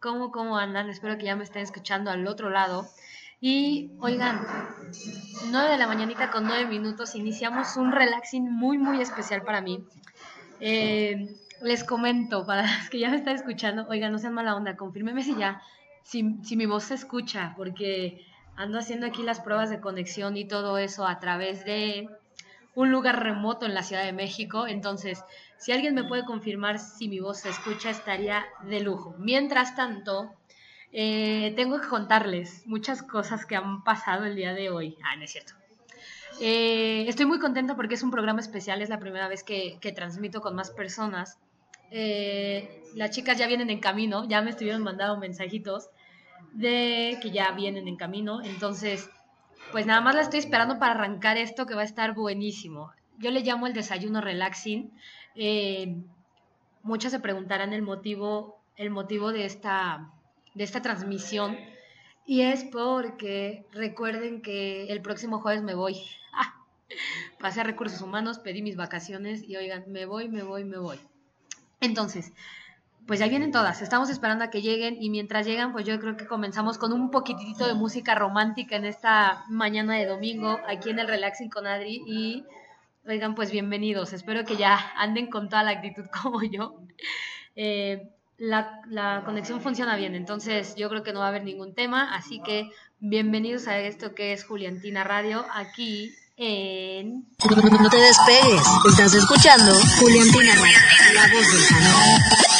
¿Cómo, cómo andan? Espero que ya me estén escuchando al otro lado. Y oigan, 9 de la mañanita con 9 minutos, iniciamos un relaxing muy, muy especial para mí. Eh, les comento, para los que ya me están escuchando, oigan, no sean mala onda, confírmeme si ya, si, si mi voz se escucha, porque ando haciendo aquí las pruebas de conexión y todo eso a través de un lugar remoto en la Ciudad de México. Entonces, si alguien me puede confirmar si mi voz se escucha, estaría de lujo. Mientras tanto, eh, tengo que contarles muchas cosas que han pasado el día de hoy. Ah, no es cierto. Eh, estoy muy contenta porque es un programa especial, es la primera vez que, transmito con más personas. Eh, las chicas ya vienen en camino, ya me estuvieron mandando mensajitos de que ya vienen en camino, entonces pues nada más la estoy esperando para arrancar esto que va a estar buenísimo. Yo le llamo el desayuno relaxing. Eh, muchas se preguntarán el motivo, el motivo de esta, de esta transmisión. Y es porque recuerden que el próximo jueves me voy. Pasé a recursos humanos, pedí mis vacaciones y oigan, me voy, me voy, me voy. Entonces, pues ya vienen todas, estamos esperando a que lleguen y mientras llegan, pues yo creo que comenzamos con un poquitito de música romántica en esta mañana de domingo aquí en el Relaxing con Adri y oigan, pues bienvenidos, espero que ya anden con toda la actitud como yo. Eh, la, conexión funciona bien, entonces yo creo que no va a haber ningún tema, así que bienvenidos a esto que es Juliantina Radio aquí en... No te despegues, estás escuchando Juliantina Radio, la voz.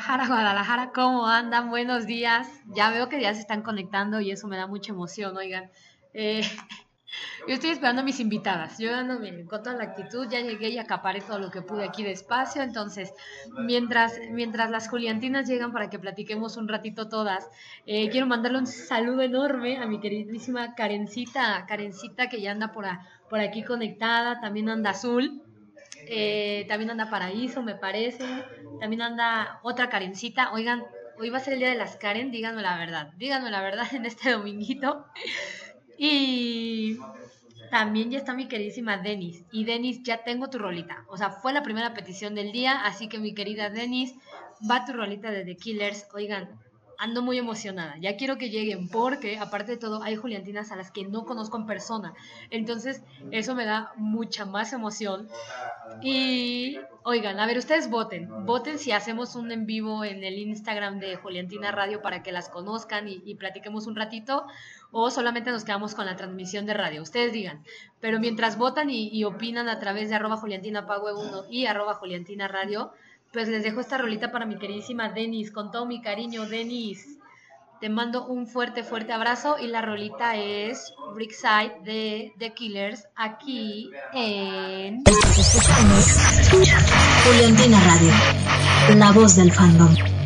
Guadalajara, Guadalajara, ¿cómo andan? Buenos días. Ya veo que ya se están conectando y eso me da mucha emoción, oigan. Eh, yo estoy esperando a mis invitadas. Yo dándome con toda la actitud, ya llegué y acaparé todo lo que pude aquí despacio. Entonces, mientras, mientras las Juliantinas llegan para que platiquemos un ratito todas, eh, quiero mandarle un saludo enorme a mi queridísima Karencita, Karencita que ya anda por, por aquí conectada, también anda Azul. Eh, también anda Paraíso, me parece. También anda otra Karencita. Oigan, hoy va a ser el día de las Karen, díganme la verdad. Díganme la verdad en este dominguito. Y también ya está mi queridísima Denis. Y Denis, ya tengo tu rolita. O sea, fue la primera petición del día, así que mi querida Denis, va tu rolita de The Killers. Oigan, ando muy emocionada. Ya quiero que lleguen porque, aparte de todo, hay Juliantinas a las que no conozco en persona. Entonces, eso me da mucha más emoción. Y, oigan, a ver, ustedes voten. Voten si hacemos un en vivo en el Instagram de Juliantina Radio para que las conozcan y, platiquemos un ratito. O solamente nos quedamos con la transmisión de radio. Ustedes digan. Pero mientras votan y, opinan a través de arroba Juliantina 1 y arroba Juliantina Radio, pues les dejo esta rolita para mi queridísima Denis, con todo mi cariño, Denis. Te mando un fuerte, fuerte abrazo y la rolita es Brickside de The Killers aquí en... Juliantina Radio, la voz del fandom.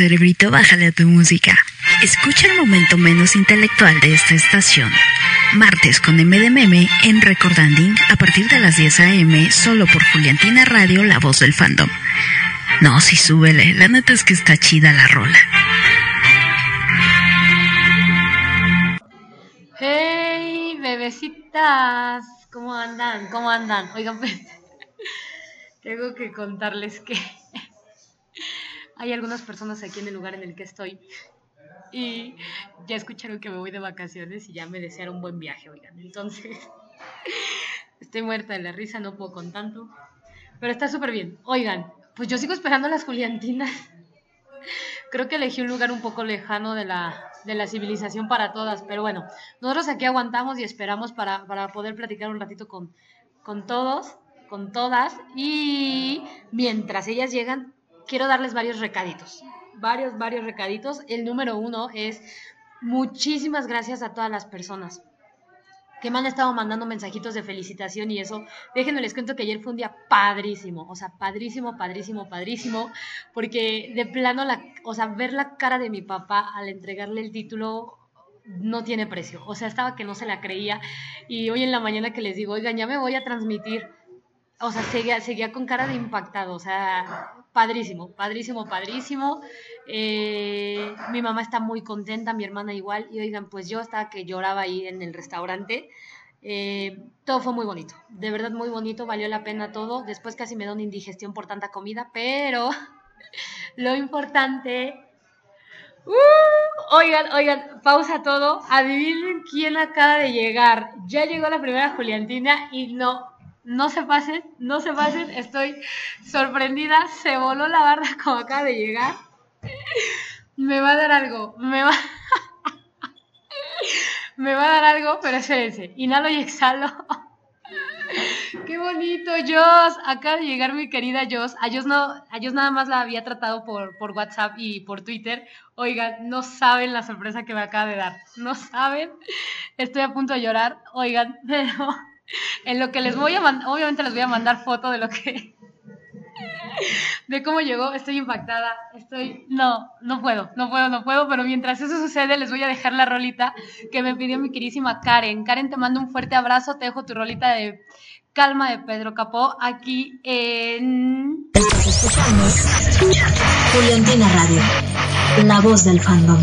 Cerebrito, bájale a tu música. Escucha el momento menos intelectual de esta estación. Martes con MDMM en Recordanding a partir de las 10 a.m. solo por Juliantina Radio, la voz del fandom. No, sí, súbele. La neta es que está chida la rola. ¡Hey, bebecitas! ¿Cómo andan? ¿Cómo andan? Oigan, tengo que contarles que hay algunas personas aquí en el lugar en el que estoy y ya escucharon que me voy de vacaciones y ya me desearon un buen viaje, oigan. Entonces, estoy muerta de la risa, no puedo con tanto, pero está súper bien. Oigan, pues yo sigo esperando las Juliantinas. Creo que elegí un lugar un poco lejano de la, de la civilización para todas, pero bueno, nosotros aquí aguantamos y esperamos para, para poder platicar un ratito con, con todos, con todas, y mientras ellas llegan, quiero darles varios recaditos. Varios, varios recaditos. El número uno es muchísimas gracias a todas las personas que me han estado mandando mensajitos de felicitación y eso. Déjenme les cuento que ayer fue un día padrísimo, o sea, padrísimo, padrísimo, padrísimo, porque de plano, la, o sea, ver la cara de mi papá al entregarle el título no tiene precio, o sea, estaba que no se la creía y hoy en la mañana que les digo, oigan, ya me voy a transmitir, o sea, seguía, seguía con cara de impactado, o sea, padrísimo, padrísimo, padrísimo. Eh, mi mamá está muy contenta, mi hermana igual, y oigan, pues yo estaba que lloraba ahí en el restaurante. Eh, todo fue muy bonito, de verdad muy bonito, valió la pena todo. Después casi me da una indigestión por tanta comida, pero lo importante... Uh, oigan, oigan, pausa todo. Adivinen quién acaba de llegar. Ya llegó la primera Juliantina y no, no se pasen, no se pasen, estoy sorprendida, se voló la barra como acaba de llegar. Me va a dar algo, me va, me va a dar algo, pero espérense, inhalo y exhalo. Qué bonito, Jos. Acaba de llegar mi querida Jos. A Jos, no, a Jos nada más la había tratado por, por WhatsApp y por Twitter. Oigan, no saben la sorpresa que me acaba de dar. No saben. Estoy a punto de llorar. Oigan, pero en lo que les voy a mandar, obviamente les voy a mandar foto de lo que, de cómo llegó, estoy impactada, estoy, no, no puedo, no puedo, no puedo, pero mientras eso sucede les voy a dejar la rolita que me pidió mi querísima Karen. Karen, te mando un fuerte abrazo, te dejo tu rolita de Calma de Pedro Capó aquí en... Juliantina Radio, la voz del fandom.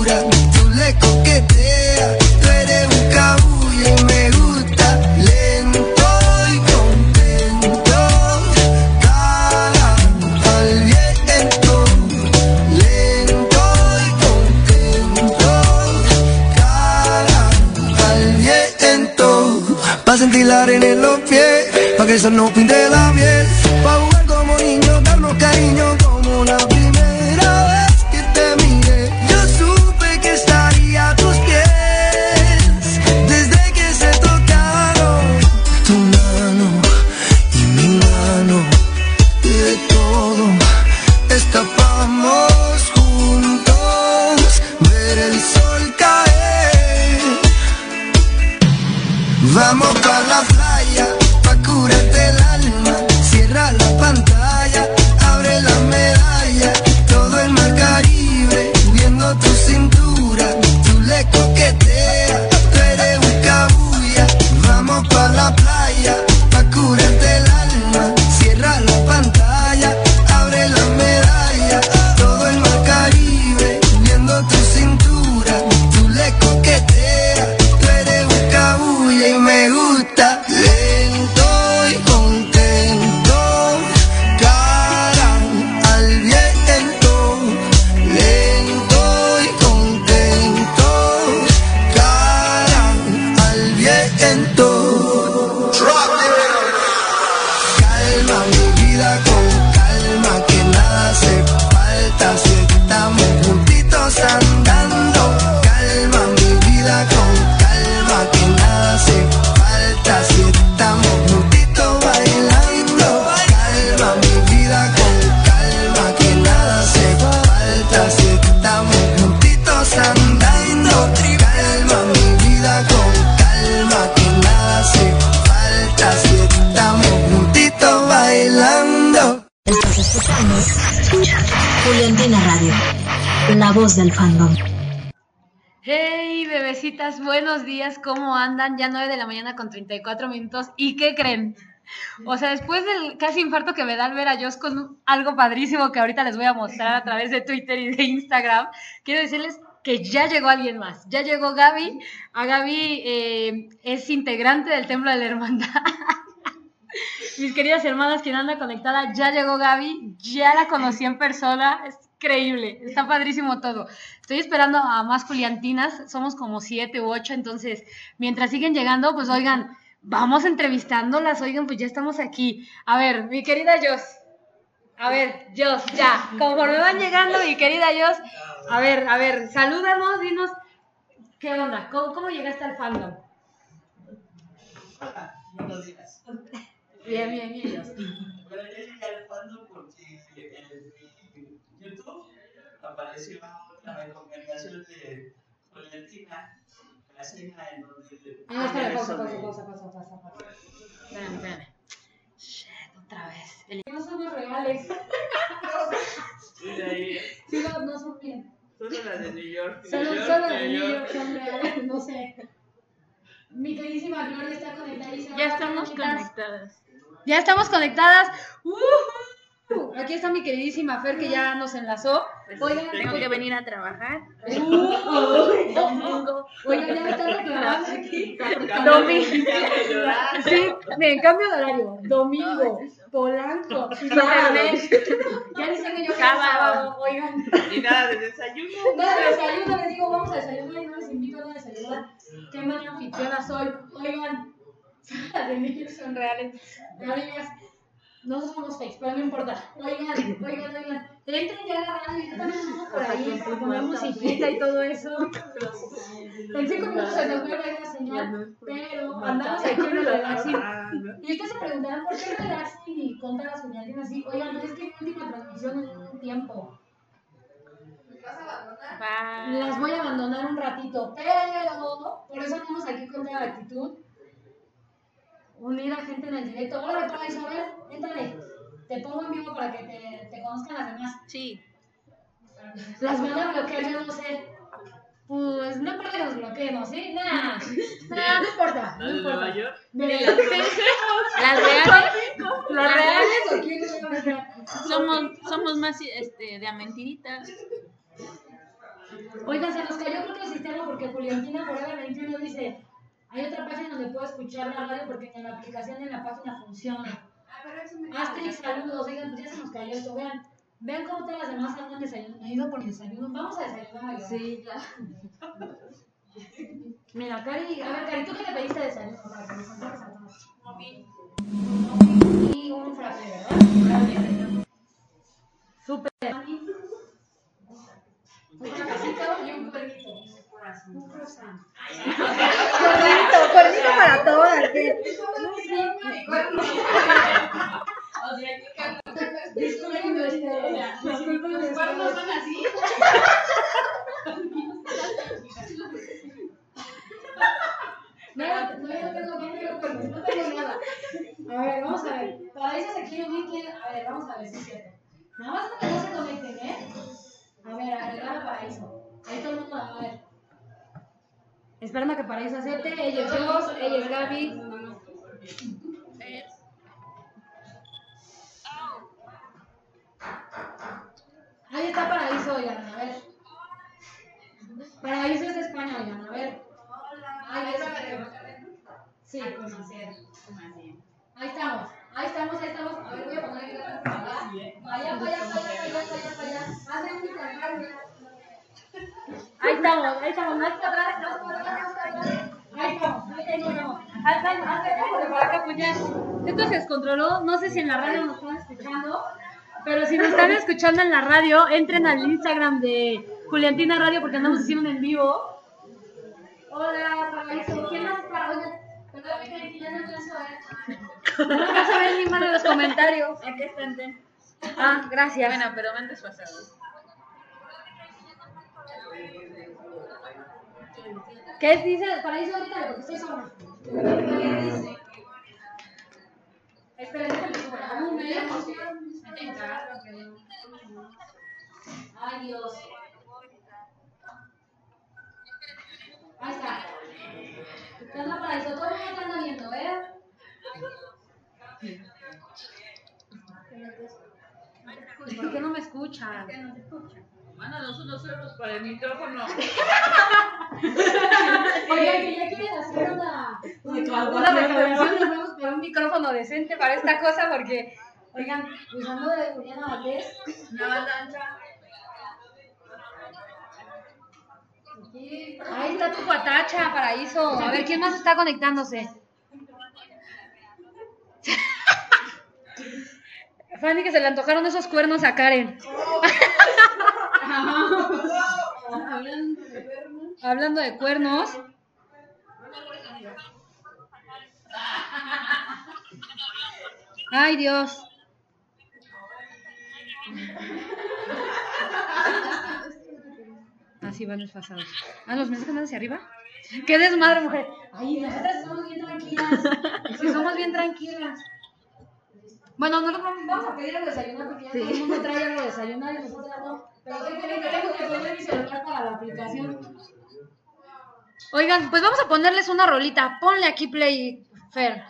Tú le coqueteas, tú eres un cabullo y me gusta. Lento y contento, cara al viento. Lento y contento, cara al viento. Pa' sentir la arena en los pies, pa' que eso no pinte con 34 minutos. ¿Y qué creen? O sea, después del casi infarto que me da al ver a Joss con algo padrísimo que ahorita les voy a mostrar a través de Twitter y de Instagram, quiero decirles que ya llegó alguien más. Ya llegó Gaby. A Gaby eh, es integrante del Templo de la Hermandad. Mis queridas hermanas, quien anda conectada, ya llegó Gaby. Ya la conocí en persona. Increíble. Está padrísimo todo. Estoy esperando a más Juliantinas. Somos como siete u ocho. Entonces, mientras siguen llegando, pues oigan, vamos entrevistándolas. Oigan, pues ya estamos aquí. A ver, mi querida Jos. A ver, Jos, ya. Conforme van llegando, mi querida Jos. A ver, a ver, salúdanos, dinos. ¿Qué onda? ¿Cómo, cómo llegaste al fandom? Buenos días. Bien, bien, bien, Jos. Bueno, yo llegué al fandom apareció una recomendación de Valentina Casena en donde. Ah, espera, pausa, pausa, pausa, pausa, pausa, pausa. Espérame, espérame. Shit, otra vez. El- No somos reales. Y de ahí, Sí, no, no son bien. solo las de New York. Solo, New York, solo New de New York. Son reales, no sé. Mi queridísima Gloria está conectadísima. Ya estamos conectadas. Ya estamos conectadas. ¡Ujú! Aquí está mi queridísima Fer que ya nos enlazó. Oigan, Tengo que venir a trabajar. ¡Uh! Domingo. Oigan, ya me están reclamando aquí. Domingo. Sí, en cambio de horario. Domingo, Polanco, viernes. Ya dicen que yo quiero Sábado. sábado. Oigan, Y nada de desayuno. nada de desayuno, les digo, vamos a desayunar y no les invito a desayunar. Qué mala anfitriona soy. Oigan, las de niños son reales. Amigas, no somos fakes, pero no importa. Oigan, oigan, oigan. Entren ya a la radio, yo también ando por ahí, para poner musiquita y todo eso. En cinco minutos se nos vuelve la señal, pero andamos aquí en el relaxing. Y ustedes se preguntarán por qué relaxing y contar las señales así. Oigan, no es que mi última transmisión en un tiempo. Bye. Las voy a abandonar un ratito, pero por eso andamos aquí con toda la actitud. Unir a gente en el directo. Hola, para Isabel, éntale. Te pongo en vivo para que te, te conozcan las demás. Sí. Las van a bloquear, yo no sé. Pues no importa que nos bloqueemos, ¿sí? Nada, nada, no importa, no ¿La de importa. Nueva York? De Las reales ¿Los reales a somos, somos más este, de a mentiritas. Oigan, se nos cayó creo que el sistema porque Juliantina Forever 21 dice, hay otra página donde puedo escuchar la radio porque en la aplicación de la página funciona. Asterix, saludos, oigan, pues ya se nos cayó esto, vean. Vean cómo todas las demás andan desayunando. Me he ido por el desayuno. Vamos a desayunar. Sí, ya. Mira, Cari, a ver, Cari, ¿tú qué le pediste de desayuno para que nos a todos? Y un frappé, ¿verdad? Súper. Un cafecito y un cuernito. Un croissant. Cuernito, cuernito para todas. ¿qué? Disculpen, este, disculpen, este, No, no, yo tengo, no no tengo nada. A ver, vamos a ver. Para eso se quiere unir, quiere- A ver, vamos a ver si es cierto. Nada más para que no se conecten, ¿eh? A ver, agregar a Paraíso. Ahí todo el mundo va a ver. Esperando a que Paraíso acepte. Ella es Jos, ella es Gaby. Ahí está Paraíso, oigan, a ver. Paraíso es de España, oigan, a ver. Ahí. Sí, con Maciel. Ahí estamos, ahí estamos, ahí estamos. A ver, voy a poner la cámara. Vaya, vaya, vaya, vaya, vaya, vaya. Hazle un intercambio. Ahí estamos, ahí estamos. Más atrás, más para atrás, más para atrás. Ahí estamos, ahí estamos. Esto se descontroló. No sé si en la radio nos están escuchando. Pero si nos están escuchando en la radio, entren al Instagram de Juliantina Radio porque andamos haciendo un en vivo. Hola, Paraíso. ¿Quién más para hoy? Perdón, que ya no alcanzo a ver. No vas a ver ninguno de los comentarios. Aquí están. ten. Ah, gracias. Bueno, pero van desfasados. ¿Qué dice Paraíso ahorita? Porque estoy sola. Subir. Aún me emoción. Ay, Dios. Ahí está. ¿Qué onda, Paraíso? Todo el mundo te anda viendo, ¿eh? ¿Por qué no me escuchan? Mándanos unos euros para el micrófono. Oigan, que ya quieren hacer una, una reclamación, nos vamos por un micrófono decente para esta cosa porque, oigan, pues ando de Juliana Valdés. Una banda ancha. Ahí está tu patacha, paraíso. A ver, ¿quién más está conectándose? Fanny, que se le antojaron esos cuernos a Karen. Hablando de cuernos. Ay, Dios. Así van desfasados. Ah, los que andan hacia arriba. ¡Qué desmadre, mujer! Ay, nosotras somos bien tranquilas. Sí, somos bien tranquilas. Bueno, nosotros vamos a pedir algo de desayunar porque ya todo el mundo trae de y nosotros no. Oigan, pues vamos a ponerles una rolita. Ponle aquí play, Fer.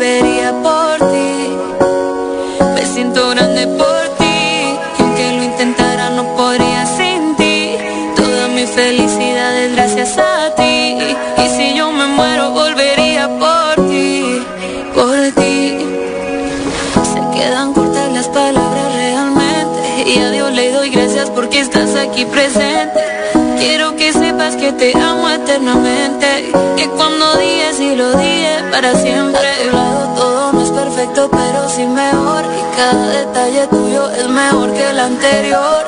Volvería por ti. Me siento grande por ti y aunque lo intentara no podría sin ti. Toda mi felicidad es gracias a ti y si yo me muero volvería por ti, por ti. Se quedan cortas las palabras realmente Y a Dios le doy gracias porque estás aquí presente te amo eternamente Que cuando dije sí lo dije para siempre A tu lado todo no es perfecto pero sí mejor Y cada detalle tuyo es mejor que el anterior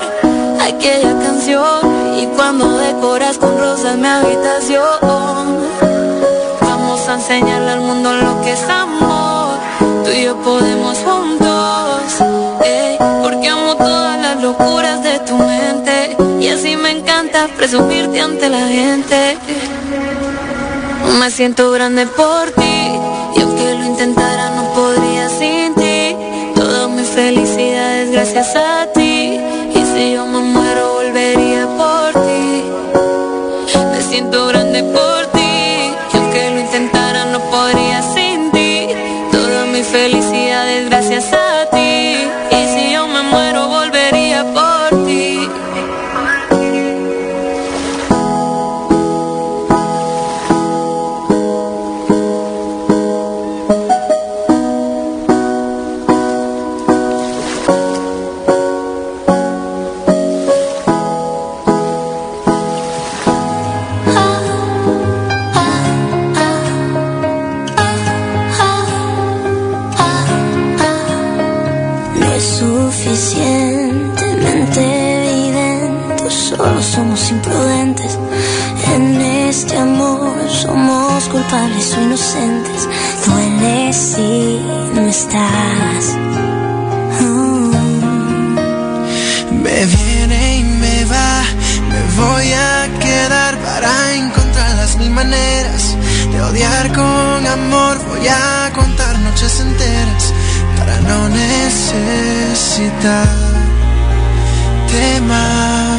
Aquella canción Y cuando decoras con rosas mi habitación Vamos a enseñarle al mundo lo que es amor. Tú y yo podemos juntos. eh, porque amo todas las locuras. Y así me encanta presumirte ante la gente. Me siento grande por ti. Y aunque lo intentara, no podría sin ti. Toda mi felicidad es gracias a ti. Mm. Me viene y me va, me voy a quedar para encontrar las mil maneras de odiar con amor. Voy a contar noches enteras para no necesitarte más.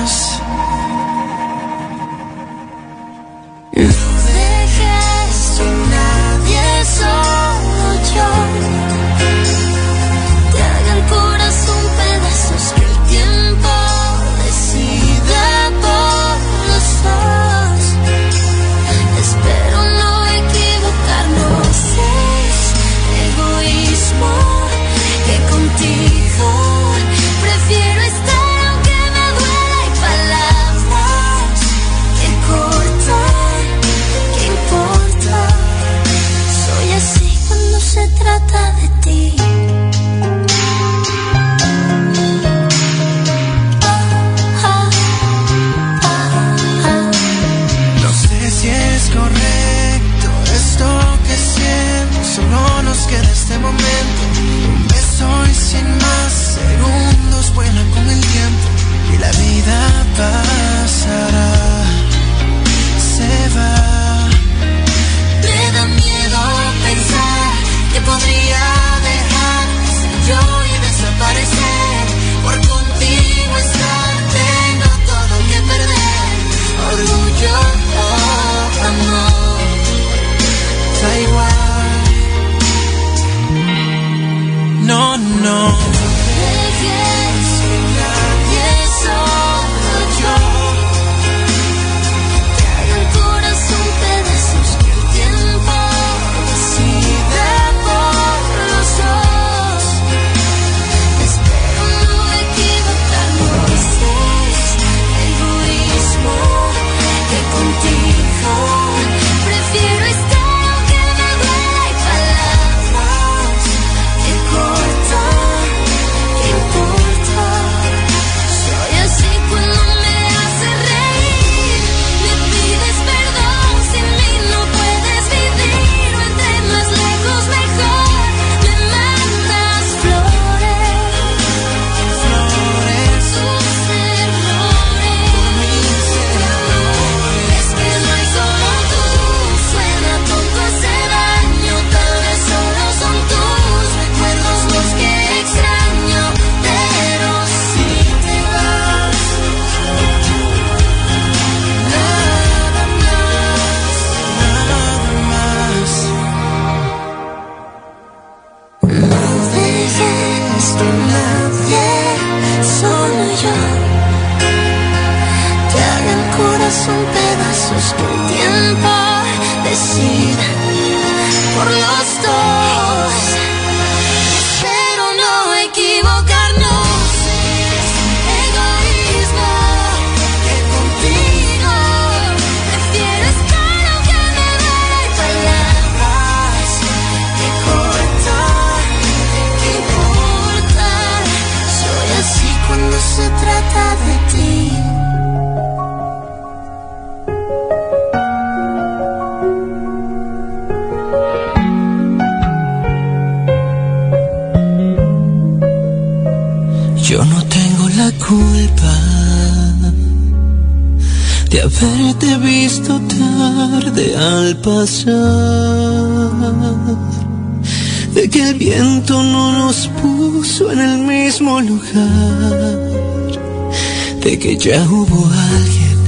Que ya hubo alguien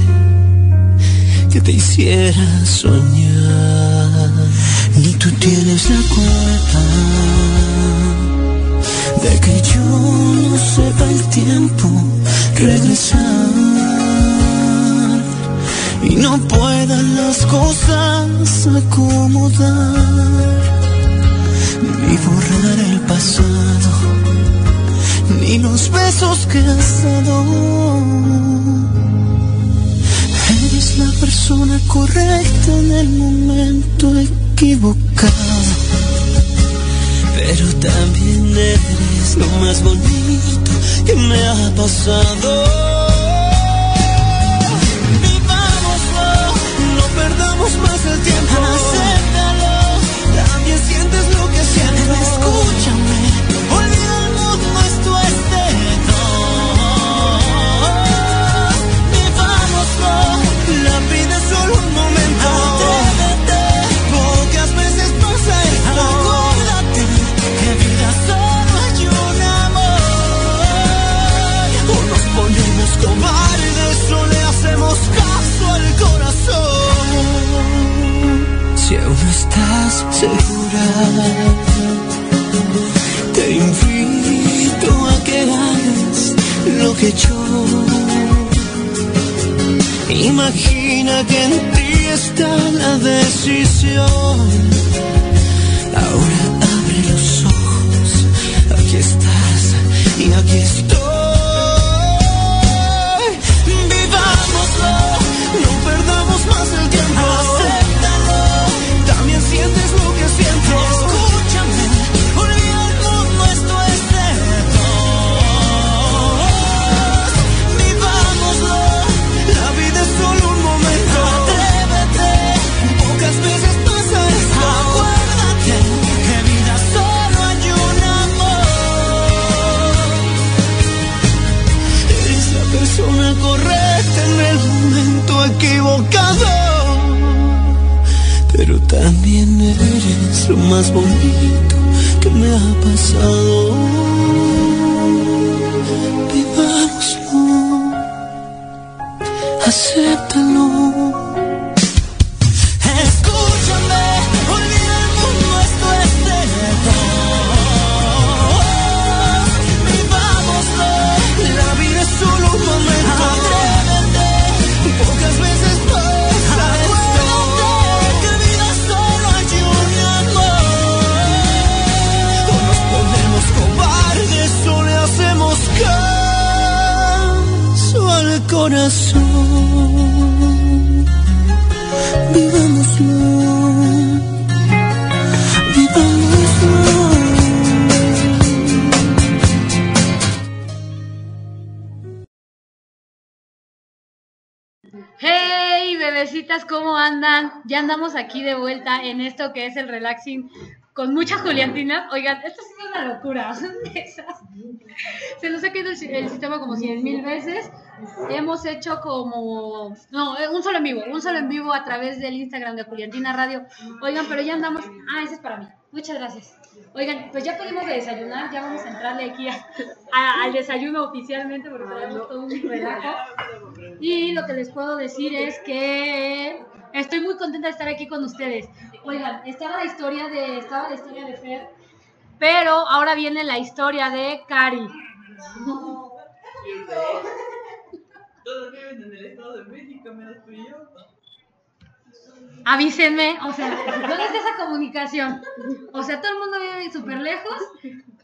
que te hiciera soñar. Ni tú tienes la culpa de que yo no sepa el tiempo regresar y no puedan las cosas acomodar ni borrar el pasado ni los besos que has dado eres la persona correcta en el momento equivocado pero también eres lo más bonito que me ha pasado. Vivámoslo, no perdamos más el tiempo. Acéptalo, también sientes lo que siento. Escúchame, estás segura, te invito a que hagas lo que yo. Imagina que en ti está la decisión. Ahora abre los ojos, aquí estás y aquí estoy. Equivocado. Pero también eres lo más bonito que me ha pasado. Vivámoslo, acéptalo. Andan? Ya andamos aquí de vuelta en esto que es el relaxing con mucha Juliantina. Oigan, esto sí es una locura. Se nos ha quedado el, si- el sistema como cien mil veces. Hemos hecho como. No, eh, un solo en vivo. Un solo en vivo a través del Instagram de Juliantina Radio. Oigan, pero ya andamos. Ah, ese es para mí. Muchas gracias. Oigan, pues ya pedimos de desayunar. Ya vamos a entrarle aquí a- a- al desayuno oficialmente porque traemos todo un relajo. Y lo que les puedo decir es que estoy muy contenta de estar aquí con ustedes. Oigan, estaba la historia de, estaba la historia de Fer Pero ahora viene la historia de Cari. Todos viven en el Estado de México, menos tú y yo. Avísenme, o sea, ¿dónde está esa comunicación? O sea, todo el mundo vive súper lejos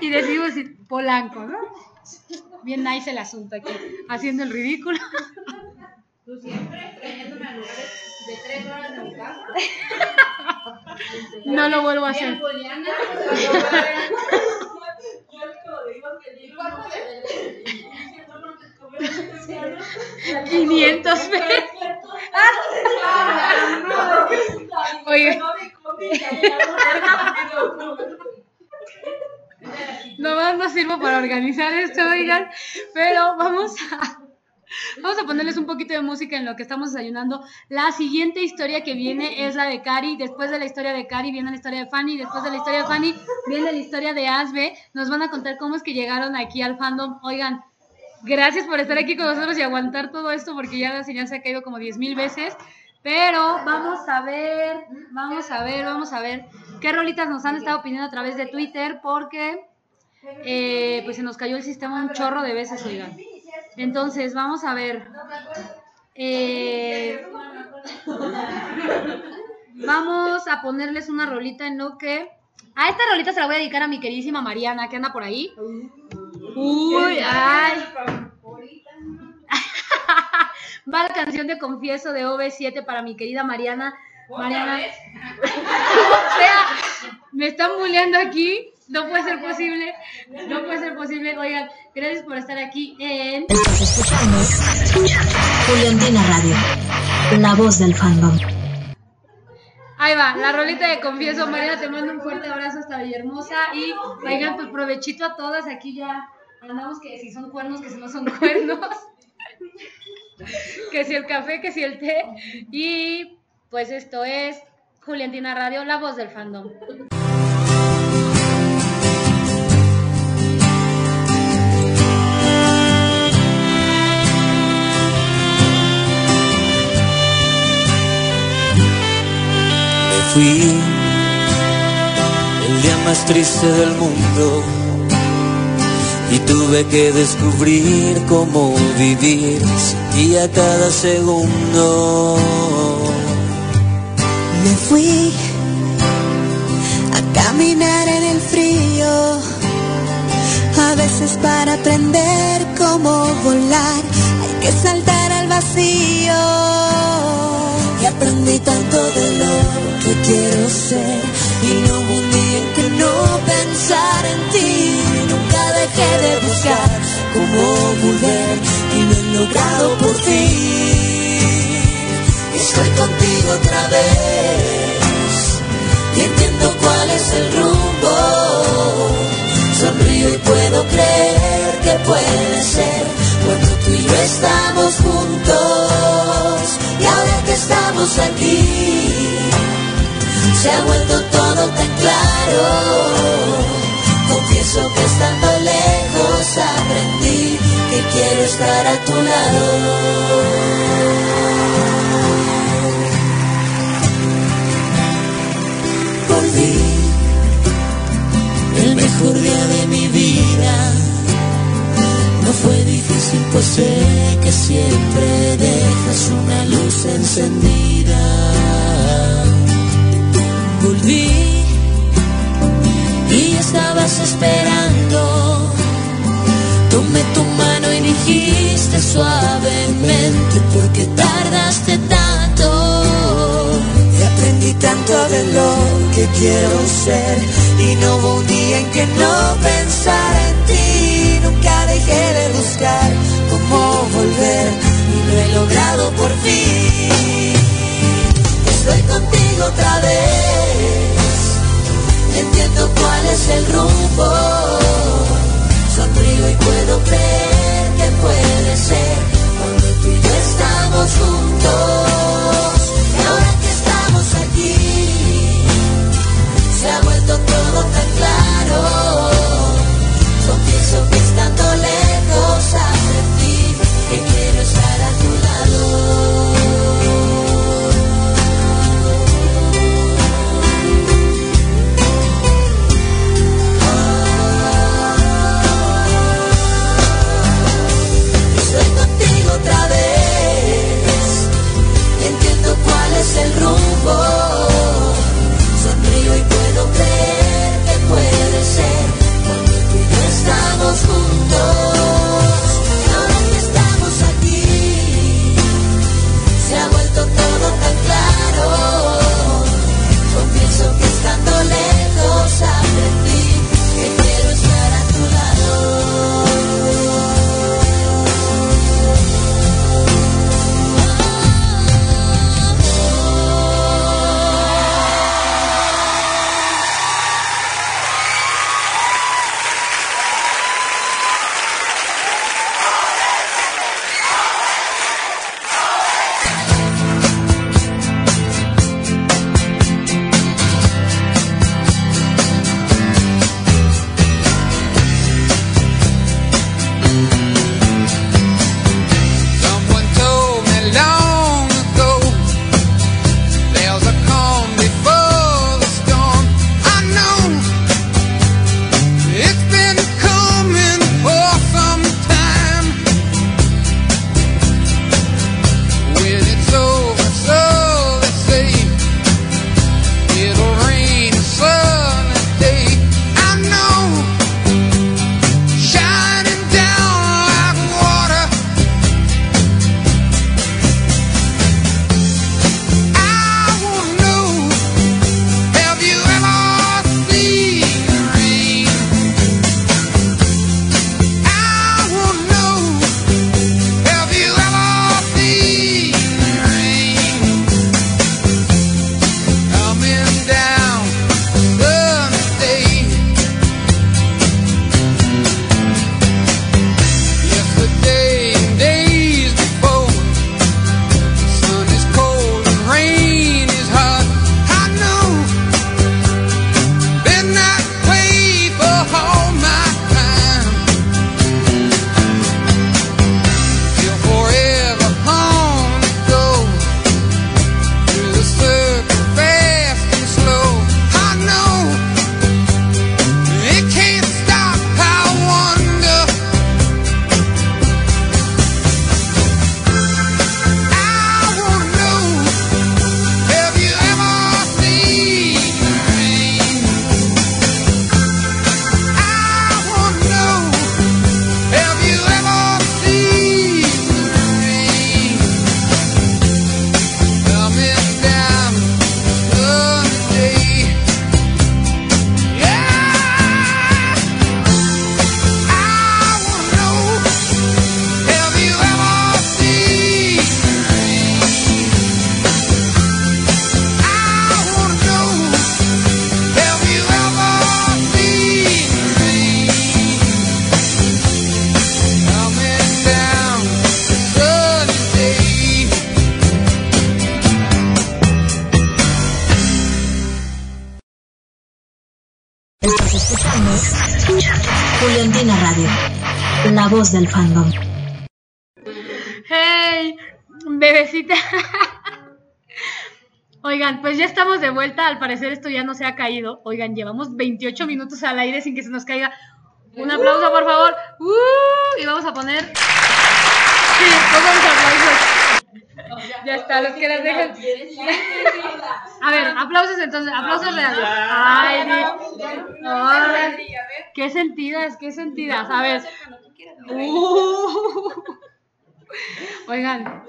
y decidimos Polanco, ¿no? Bien nice el asunto aquí, haciendo el ridículo. Tú siempre trayéndome a lugares de tres horas de mi casa. No lo vuelvo a hacer. Juliana. Yo como digo que digo, no sé, diciendo no te cobré 500 pesos. Oye, nomás no sirvo para organizar esto, oigan, pero vamos a, vamos a ponerles un poquito de música en lo que estamos desayunando. La siguiente historia que viene es la de Cari, después de la historia de Cari viene la historia de Fanny, después de la historia de Fanny viene la historia de Asbe, nos van a contar cómo es que llegaron aquí al fandom, oigan. Gracias por estar aquí con nosotros y aguantar todo esto porque ya la señal se ha caído como 10 mil veces. Pero vamos a ver, vamos a ver, vamos a ver qué rolitas nos han estado pidiendo a través de Twitter porque eh, pues se nos cayó el sistema un chorro de veces, oigan. Entonces, vamos a ver. Eh, vamos a ponerles una rolita en lo que... A esta rolita se la voy a dedicar a mi queridísima Mariana, que anda por ahí. Uy, ay. Va la canción de Confieso de OV7 para mi querida Mariana. Mariana. o sea, me están bulleando aquí. No puede ser posible. No puede ser posible. Oigan, gracias por estar aquí en. Estás escuchando Juliantina Radio, la voz del fandom. Ahí va, la rolita de Confieso. Mariana, te mando un fuerte abrazo hasta Villahermosa. Y oigan, pues provechito a todas. Aquí ya andamos que si son cuernos, que si no son cuernos. Que si el café, que si el té. Y pues esto es Juliantina Radio, la voz del fandom. Me fui el día más triste del mundo y tuve que descubrir cómo vivir ti a cada segundo. Me fui a caminar en el frío, a veces para aprender cómo volar hay que saltar al vacío. Y aprendí tanto de lo que quiero ser y no hubo un que no pensar en ti. Dejé de buscar cómo volver y lo he logrado por ti. Estoy contigo otra vez y entiendo cuál es el rumbo. Sonrío y puedo creer que puede ser cuando tú y yo estamos juntos. Y ahora que estamos aquí, se ha vuelto todo tan claro. Confieso que estando lejos aprendí que quiero estar a tu lado. volví el mejor día de mi vida. No fue difícil, pues sé que siempre dejas una luz encendida. Volví estabas esperando. Tomé tu mano y dijiste suavemente, ¿por qué tardaste tanto? Y aprendí tanto de lo que quiero ser y no hubo un día en que no pensara en ti. Nunca dejé de buscar cómo volver y lo he logrado por fin. Estoy contigo otra vez, entiendo cuál es el rumbo. Sonrío y puedo creer que puede ser cuando tú y yo estamos juntos. Y ahora que estamos aquí, se ha vuelto todo tan claro. school. Del fandom. ¡Hey! Bebecita. Oigan, pues ya estamos de vuelta. Al parecer esto ya no se ha caído. Oigan, llevamos 28 minutos al aire sin que se nos caiga. Un aplauso, por favor. ¡Uh! Y vamos a poner. Sí, pongamos aplausos. Ya está, los que las dejen. A ver, aplausos entonces, aplausos reales. Ay, di- Ay, qué sentidas, qué sentidas. A ver. Uh. Oigan,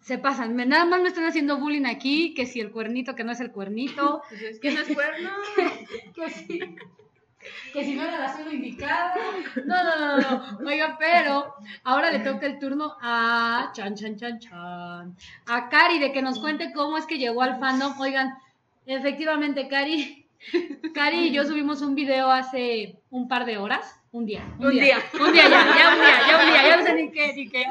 se pasan. Nada más me están haciendo bullying aquí, que si el cuernito, que no es el cuernito, que no es cuerno, que si, que si no era la zona indicada. No, no, no, no, no. Oiga, pero ahora le toca el turno a Chan, Chan, Chan, Chan. A Cari, de que nos cuente cómo es que llegó al fandom. Oigan, efectivamente, Cari. Cari y yo subimos un video hace un par de horas. Un día. Un, Un día. día. Un día ya, ya un día, ya un día. Ya no sé ni qué, ni qué.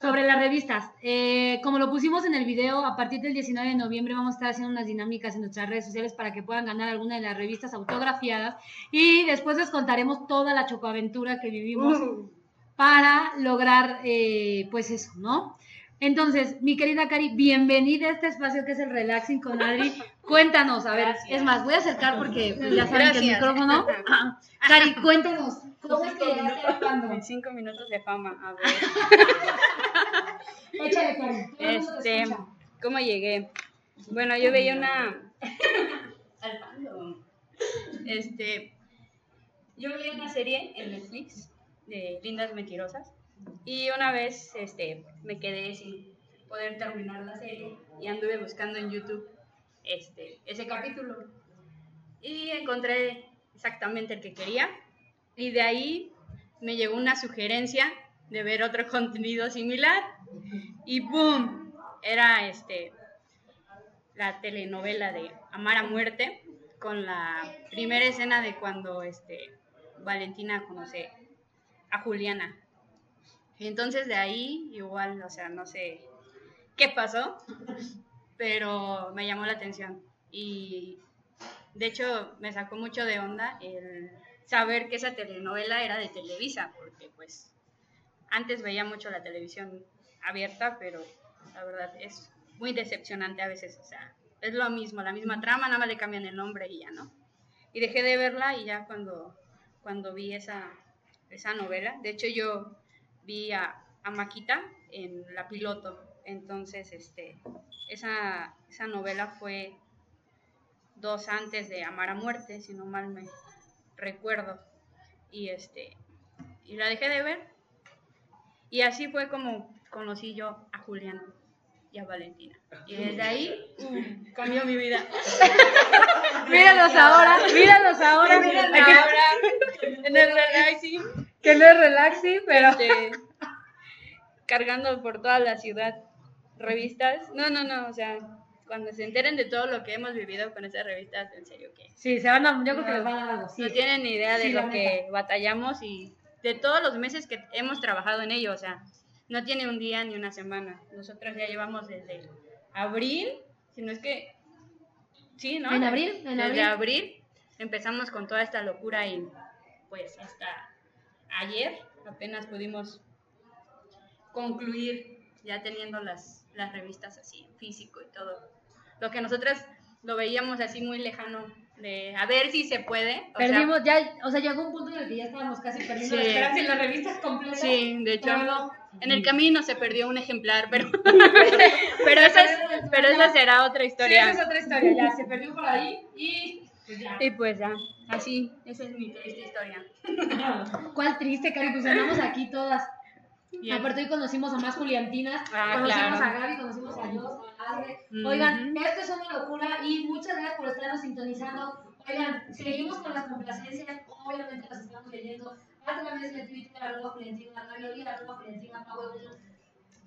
Sobre las revistas. Eh, como lo pusimos en el video, a partir del 19 de noviembre vamos a estar haciendo unas dinámicas en nuestras redes sociales para que puedan ganar alguna de las revistas autografiadas. Y después les contaremos toda la chocoaventura que vivimos para lograr, eh, pues eso, ¿no? Entonces, mi querida Cari, bienvenida a este espacio que es el Relaxing con Adri. Cuéntanos, a ver, es más, voy a acercar porque ya saben que el micrófono. Cari, cuéntanos, ¿cómo es que? Cinco minutos de fama, a ver. Échale, Cari. Este. ¿cómo llegué? Bueno, yo veía una. Este. Yo veía una serie en Netflix de Lindas Mentirosas. Y una vez este, me quedé sin poder terminar la serie y anduve buscando en YouTube este, ese capítulo. Y encontré exactamente el que quería. Y de ahí me llegó una sugerencia de ver otro contenido similar. Y ¡boom! Era este la telenovela de Amar a Muerte con la primera escena de cuando este Valentina conoce a Juliana. Entonces de ahí igual, o sea, no sé qué pasó, pero me llamó la atención. Y de hecho me sacó mucho de onda el saber que esa telenovela era de Televisa, porque pues antes veía mucho la televisión abierta, pero la verdad es muy decepcionante a veces, o sea, es lo mismo, la misma trama, nada más le cambian el nombre y ya, ¿no? Y dejé de verla y ya cuando, cuando vi esa, esa novela, de hecho yo vi a, a Maquita en la piloto, entonces este, esa, esa novela fue dos antes de Amar a Muerte, si no mal me recuerdo, y este, y la dejé de ver, y así fue como conocí yo a Julián y a Valentina. Y desde ahí uh, cambió mi vida. Míralos ahora, míralos ahora. Aquí- ahora en el Que no es relaxing, pero. este, cargando por toda la ciudad revistas. No, no, no, o sea, cuando se enteren de todo lo que hemos vivido con esas revistas, en serio que Sí, se van a. Yo creo que les van a. Sí. no tienen ni idea de Sí, lo que batallamos y de todos los meses que hemos trabajado en ello, o sea, no tiene un día ni una semana. Nosotros ya llevamos desde abril, si no es que sí, ¿no? En abril, en desde abril. abril empezamos con toda esta locura y pues hasta ayer apenas pudimos concluir ya teniendo las, las revistas así en físico y todo. Lo que nosotros lo veíamos así muy lejano de a ver si se puede. o sea, Perdimos, ya, o sea, llegó un punto en el que ya estábamos casi perdiendo la Sí. esperanza en las revistas completas. Sí, de hecho, no. en el camino se perdió un ejemplar, pero, pero, esa, es- pero esa será otra Sí, historia. esa es otra historia, ya se perdió por ahí y pues ya. Y pues ya, así, esa es mi triste historia. ¿Cuál triste, Cari? Pues andamos aquí todas. Bien. Aparte hoy conocimos a más Juliantinas, Ah, conocimos claro. a Gaby, conocimos a Jos, a Adre. Oigan, esto es una locura y muchas gracias por estarnos sintonizando. Oigan, seguimos con las complacencias, obviamente las estamos leyendo a través de Twitter, arroba Juliantina Radio y arroba Juliantina Power.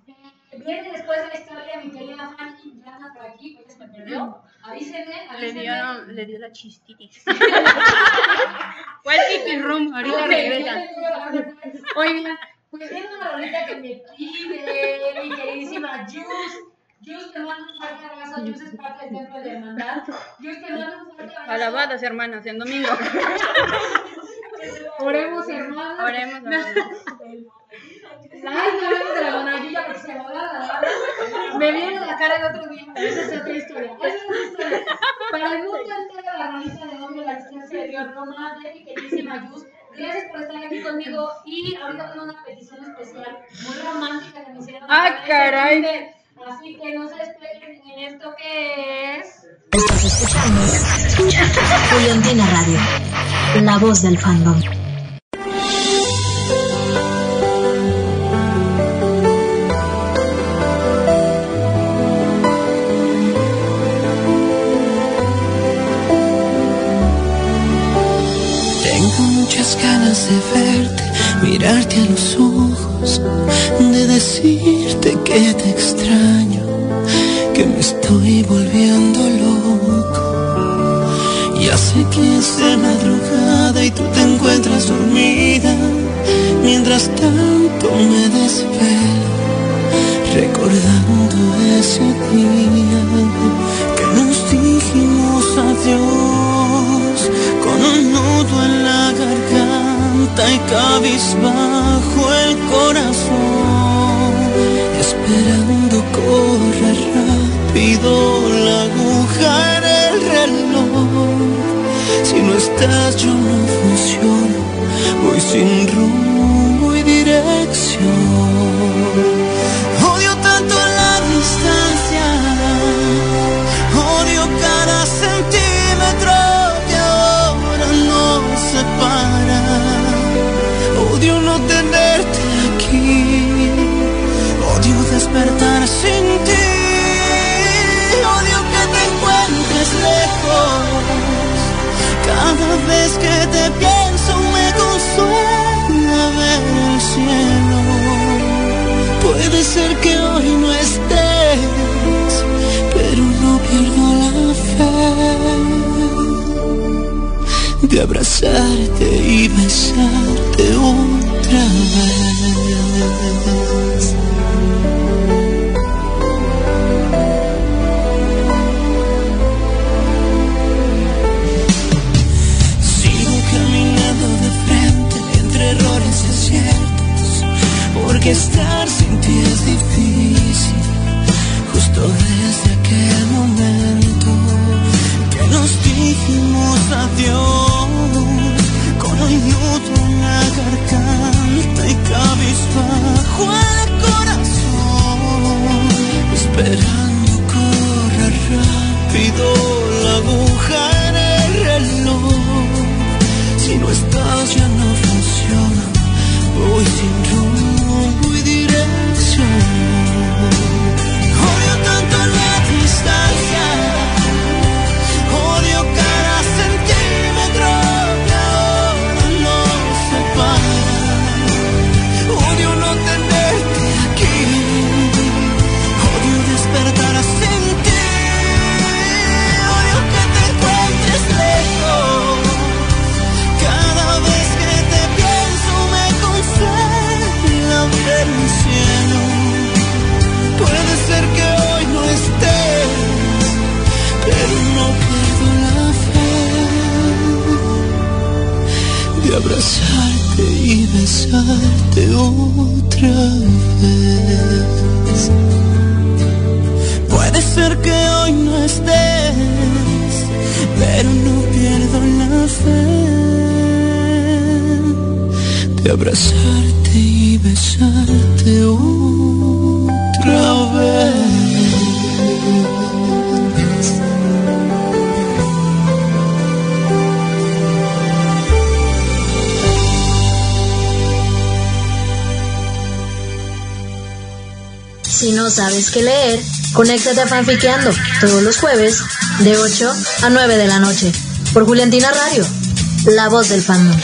Eh, Viene después de la historia mi querida Fanny, ya anda por aquí, pues me perdió. Avísenme, Le avísenme. dio, le dio la chistitis. ¿Cuál pipi room? Ahorita regresa. Oigan, pues viene una rolita que me pide mi queridísima Juice. Just te mando un fuerte abrazo. Just es parte del templo de la hermandad. Just te mando un fuerte abrazo. Alabadas, hermanas, en domingo. Oremos, hermanos. Oremos, hermanas. Ay, no hablemos de la monarquía porque se me la viene la cara el otro día. Esa es otra historia. Esa es otra historia. Para el mundo entero, la revista de hoy de la existencia de Dios, Roma, de mi queridísima Yus. Gracias por estar aquí conmigo. Y ahorita tengo una petición especial, muy romántica que me hicieron. Ah, caray. este de- Así que no se despeguen en esto que es. Estás escuchando Juliantina Radio, la voz del fandom. Mirarte a los ojos, de decirte que te extraño, que me estoy volviendo loco. Ya sé que es de madrugada y tú te encuentras dormida, mientras tanto me desvelo, recordando ese día que nos dijimos adiós con un nudo en y cabizbajo el corazón, esperando corra rápido la aguja en el reloj. Si no estás yo no funciono, voy sin rumbo y dirección. Cada vez que te pienso me consuela ver el cielo. Puede ser que hoy no estés, pero no pierdo la fe de abrazarte y besarte otra vez. Porque estar sin ti es difícil, justo desde aquel momento que nos dijimos adiós, con un nudo en la garganta y cabizbajo el corazón, esperando corra rápido la aguja en el reloj. Si no estás ya no funciona, voy sin rumbo conéctate a Fanfiqueando todos los jueves de 8 a 9 de la noche por Juliantina Radio, la voz del fandom.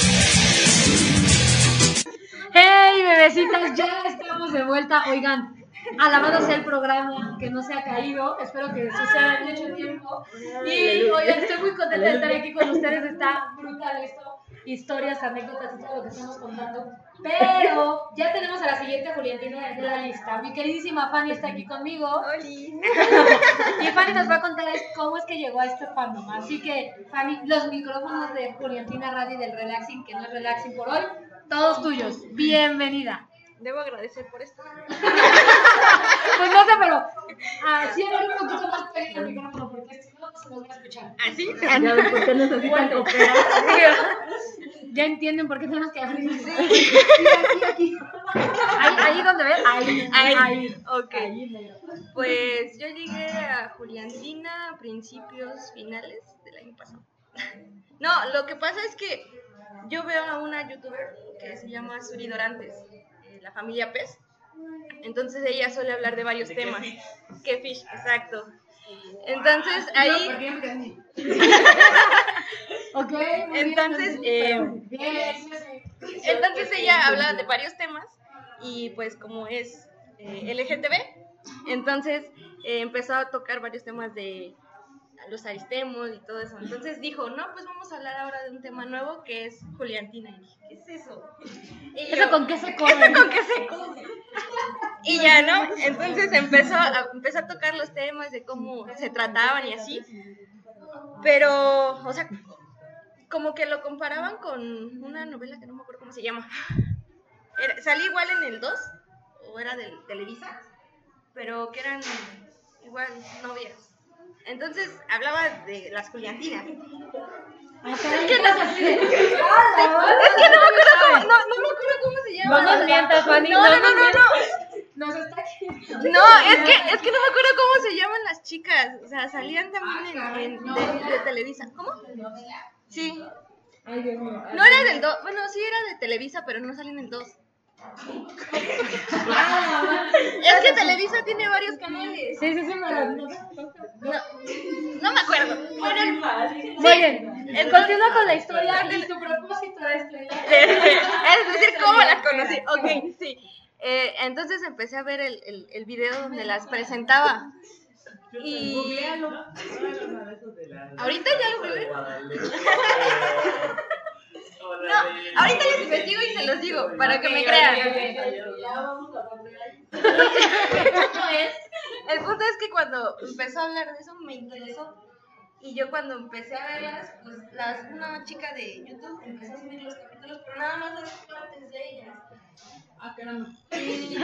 Que suceda en mucho tiempo. Y oigan, estoy muy contenta de estar aquí con ustedes. Está brutal esto. Historias, anécdotas y todo lo que estamos contando. Pero ya tenemos a la siguiente Juliantina de la lista. Mi queridísima Fanny está aquí conmigo. Y Fanny nos va a contar cómo es que llegó a este fandom. Así que, Fanny, los micrófonos de Juliantina Radio y del Relaxing, que no es Relaxing por hoy, todos tuyos. Bienvenida. Debo agradecer por esto. Pues no sé, pero así a ver un poquito más pegadito el micrófono porque si no, se nos va a escuchar. ¿Así? Ya ven por qué necesitan cooperar. Ya entienden por qué tenemos que abrir. Sí, aquí, aquí. Ahí, ahí donde ves, ahí, Ahí. ahí. Ok. Ahí. Pues yo llegué a Juliantina a principios, finales del año pasado. No, lo que pasa es que yo veo a una youtuber que se llama Suri Dorantes, la familia Pez. Entonces ella suele hablar de varios ¿De qué temas. fish? ¿Qué fish? Exacto. Entonces No, ahí... Ok, Entonces, eh. Entonces ella habla de varios temas y pues como es eh, LGTB, entonces eh, empezó a tocar varios temas de los aristemos y todo eso. Entonces dijo, no, pues vamos a hablar ahora de un tema nuevo que es Juliantina. Y dije, ¿qué es eso? Y ¿Eso yo, con qué se come? ¿Eso con qué se come? Y ya, ¿no? Entonces empezó a, empezó a tocar los temas de cómo se trataban y así. Pero, o sea, como que lo comparaban con una novela que no me acuerdo cómo se llama. Era- salí igual en el 2, o era del Televisa, pero que eran igual novias. Entonces hablaba de las Juliantinas. Es que no así de. Es que no me acuerdo cómo, no, no me acuerdo cómo se llama. No nos mientas, Fanny. No, no, no, no, no. No, es que, es que no me acuerdo cómo se llaman las chicas. O sea, salían también en, en- de, de Televisa. ¿Cómo? Sí. No era del 2. Bueno, sí era de Televisa, pero no salen en 2. Es que Televisa tiene varios canales. Sí, sí, sí, me lo- No, no me acuerdo. Bueno, Muy bien. Entonces- Continúa con la historia y tu propósito de estrellar. es decir, ¿cómo las conocí? Ok, sí. Eh, entonces empecé a ver el, el, el video donde las presentaba. Y ahorita ya lo vi. No, ahorita les investigo y se los digo para que me crean. El punto es que cuando empezó a hablar de eso me interesó. Y yo cuando empecé a verlas, pues las, una chica de YouTube empezó a subir los capítulos, pero nada más las partes de ellas. Ah, caramba. Y-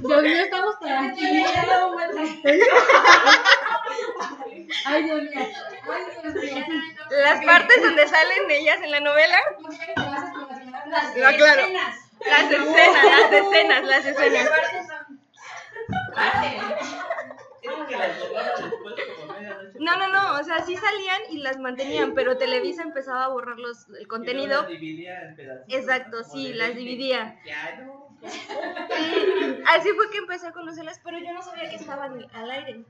Dios mío, estamos tranquilos. Ay, Dios mío. Ay, Dios mío. Las partes donde salen ellas en la novela, Las No, claro. escenas. las escenas, las escenas, las escenas. No, no, no, o sea, sí salían y las mantenían, pero Televisa empezaba a borrar los, el contenido. luego las dividía en pedacitos. Exacto, sí, las 20. dividía. Así fue que empecé a conocerlas, pero yo no sabía que estaban al aire.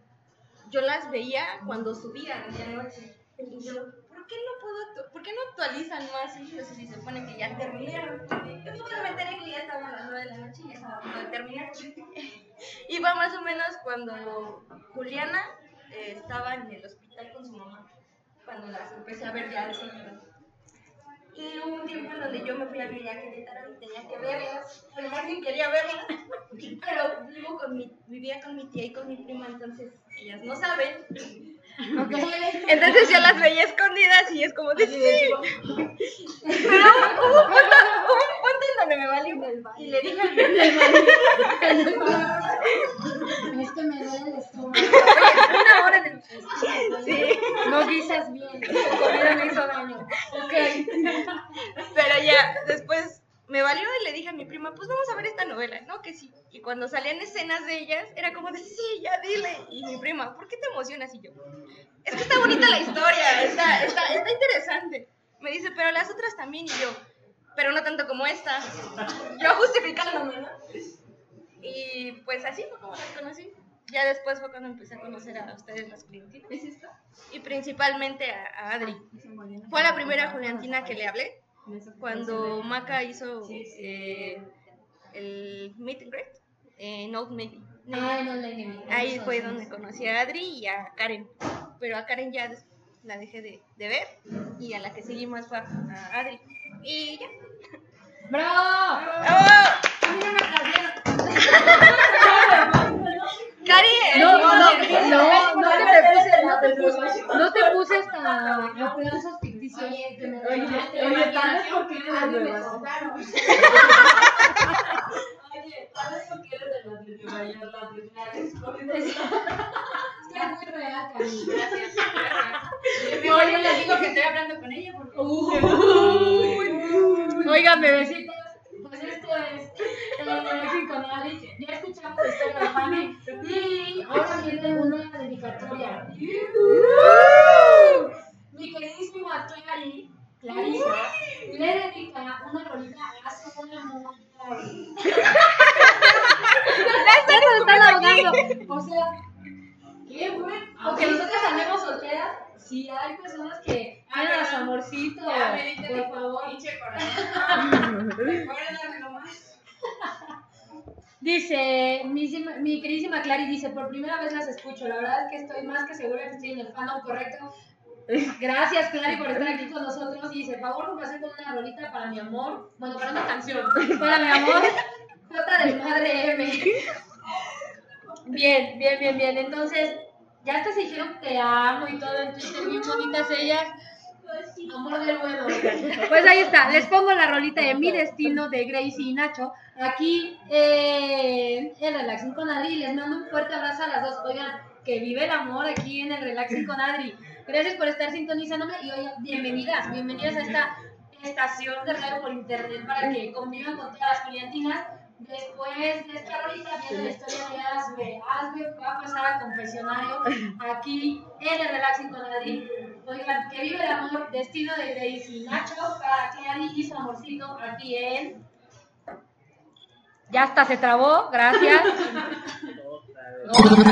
Yo las veía cuando subían en la noche. Y yo, ¿por qué no puedo ¿Por qué no actualizan más si se supone que ya terminaron? Yo me enteré que ya estaban a las 9 de la noche y ya estaba a terminar. Iba más o menos cuando Juliana eh, estaba en el hospital con su mamá, cuando las empecé a ver ya. Y hubo un tiempo en donde yo me fui a vivir a Querétaro y tenía que verlas. Bueno, más bien quería verlas. Pero vivo con mi, vivía con mi tía y con mi prima, entonces ellas no saben. Entonces yo las veía escondidas y es como de sí. Pero hubo un punto, un punto en donde me valió. Y le dije a mi Es que me duele el estómago. una hora en el Sí. No guisas bien. Comida me hizo daño. Ok. Pero ya, después me valió y le dije a mi prima, pues vamos a ver esta novela, ¿no? Que sí. Y cuando salían escenas de ellas, era como de, sí, ya dile. Y mi prima, ¿por qué te emocionas? Y yo, es que está bonita la historia, está, está, está interesante. Me dice, pero las otras también. Y yo, pero no tanto como esta. Yo justificándome, ¿no? Y pues así fue como las conocí. Ya después fue cuando empecé a conocer a ustedes las Juliantinas. Y principalmente a, a Adri. Fue la primera Juliantina que le hablé. Cuando Maca hizo eh, el meet and greet en Old Navy. Ah, no, la enemiga. Ahí fue donde conocí a Adri y a Karen. Pero a Karen ya la dejé de, de ver y a la que seguí más fue a Adri. Y ya. ¡Bravo! ¡Oh! No aplaudieron. ¡Cari! No, no, no, no te puse, no te puse, no te puse hasta ficticios. que me Oye, oye, tal vez porque eres de. Oye, tal vez porque eres de la de Nueva York, la primera vez con Es que es muy real. Gracias. Oye, les digo que estoy hablando con ella porque. Oigan, bebecitos, pues esto es con Ali. Ya escuchamos de Fanny y ahora viene una dedicatoria. Mi queridísima Clary, Clarisa, le dedica una rolita a su amor. Ya se están ahogando. O sea, qué bueno. Aunque nosotros andemos solteras, sí hay personas que aman a su amorcito. Por favor. pinche corazón. Dice, mi, mi queridísima Clary dice, por primera vez las escucho, la verdad es que estoy más que segura que estoy en el fandom correcto. Gracias Clary por estar aquí con nosotros y dice, favor me con una rolita para mi amor, bueno, para una canción, para mi amor, J del Madre M. Bien, bien, bien, bien, entonces, ya hasta se dijeron te amo y todo en Twitter, bien bonitas ellas. Amor del bueno. Pues ahí está, les pongo la rolita de Mi Destino de Gracie y Nacho. Aquí eh, en Relaxing con Adri. Les mando un fuerte abrazo a las dos. Oigan, que vive el amor aquí en el Relaxing con Adri. Gracias por estar sintonizándome y oigan, bienvenidas, bienvenidas a esta estación de radio por internet para que convivan con todas las Juliantinas. Después de esta rolita viene la historia de Asbe. Asbe va a pasar al confesionario aquí en el Relaxing con Adri. Oigan, que vive el amor, destino de Gracie y Nacho para Clary y su amorcito aquí en. Ya hasta se trabó, gracias.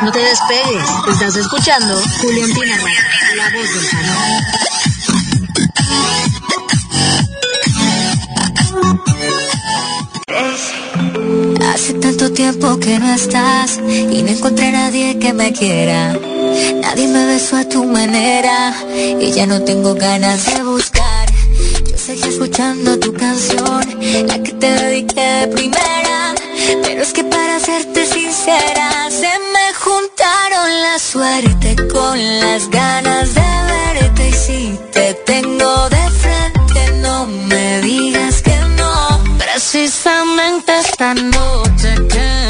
No te despegues, estás escuchando Juliantina Radio, la voz del fandom. Hace tanto tiempo que no estás y no encontré a nadie que me quiera. Nadie me besó a tu manera y ya no tengo ganas de buscar. Yo seguí escuchando tu canción, la que te dediqué de primera. Pero es que para serte sincera, se me juntaron la suerte con las ganas de verte. Y si te tengo de frente, no me digas que no. Precisamente esta noche que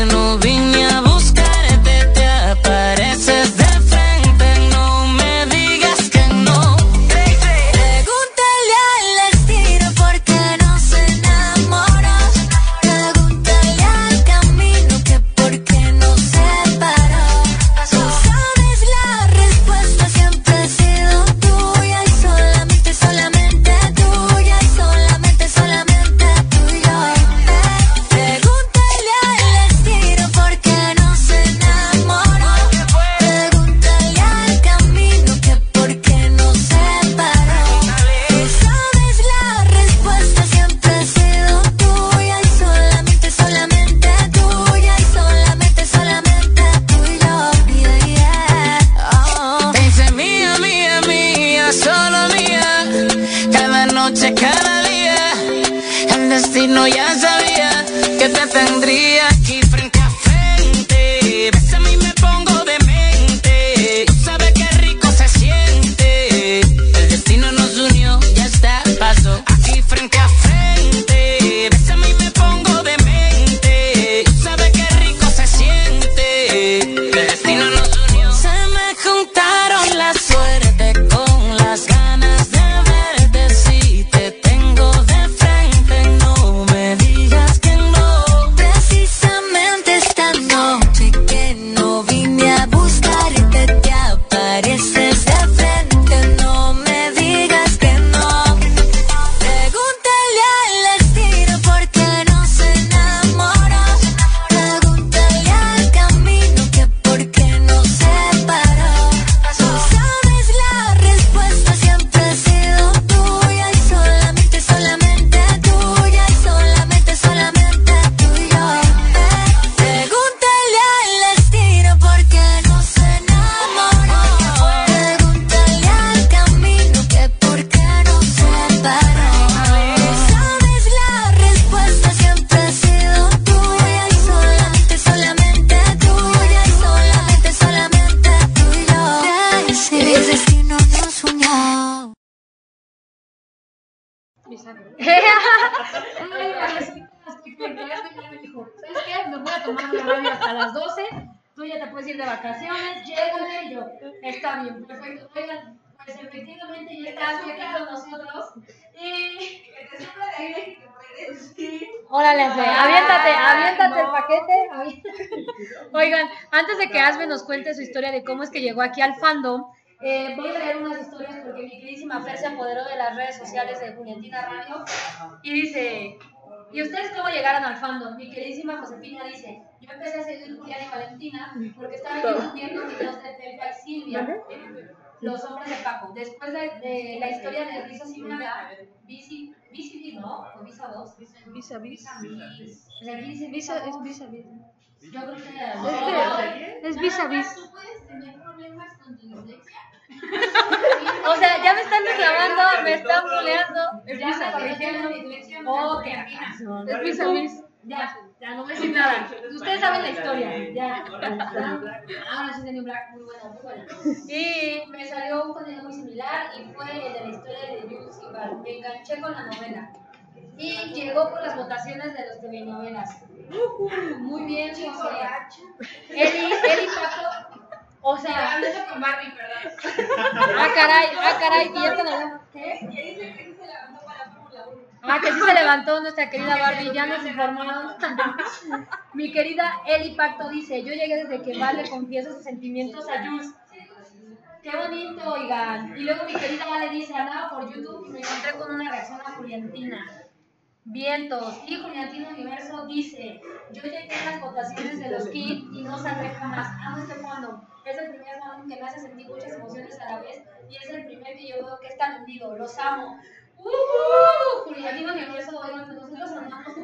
que llegó aquí al fandom, eh, voy a leer unas historias porque mi queridísima Fer se apoderó de las redes sociales de Juliantina Radio y dice, ¿y ustedes cómo llegaron al fandom? Mi queridísima Josefina dice, yo empecé a seguir Julián y Valentina porque estaba yo viendo videos de Pepa y Silvia, los hombres de Paco. Después de, de la historia de Risas y Braga, Bici, Bici, ¿no? ¿O Visa 2? Visa, visa. Visa, Visa es 2. visa, visa. Yo creo que Es, es vis a vis. ¿Tú puedes tener problemas con tu dislexia? O sea, ya me están reclamando, me están buleando. Es vis a vis. Oh, qué. Es vis a vis. Ya, ya no voy a decir nada. Ustedes saben la historia. Ya. Ahora sí tenía un black muy bueno, muy bueno. Y me salió un contenido muy similar y fue el de la historia de Jules y. Me enganché con la novela. Y llegó por las votaciones de los telenovelas. Muy bien, José. Eli, Eli Paco. O sea, Hablando con Barbie, perdón. ah, caray, ah, caray, y ya te la ¿Qué? Que que se levantó para la Fórmula 1. Ah, que sí se levantó nuestra querida Barbie, ya nos informaron. Mi querida Eli Pacto dice, yo llegué desde que Val le confiesa sus sentimientos a Jules. Qué bonito, oigan. Y luego mi querida Vale dice, andaba por YouTube y me encontré con una reacción a Juliantina. Vientos. Y Juliantina Universo dice, yo llegué a las votaciones de los Kids y no saldré jamás. Amo este fondo. Es el primer fandom que me hace sentir muchas emociones a la vez y es el primer que yo veo que es tan hundido. Los amo. ¡Uh! Juliantina Universo, oigan, pues nosotros andamos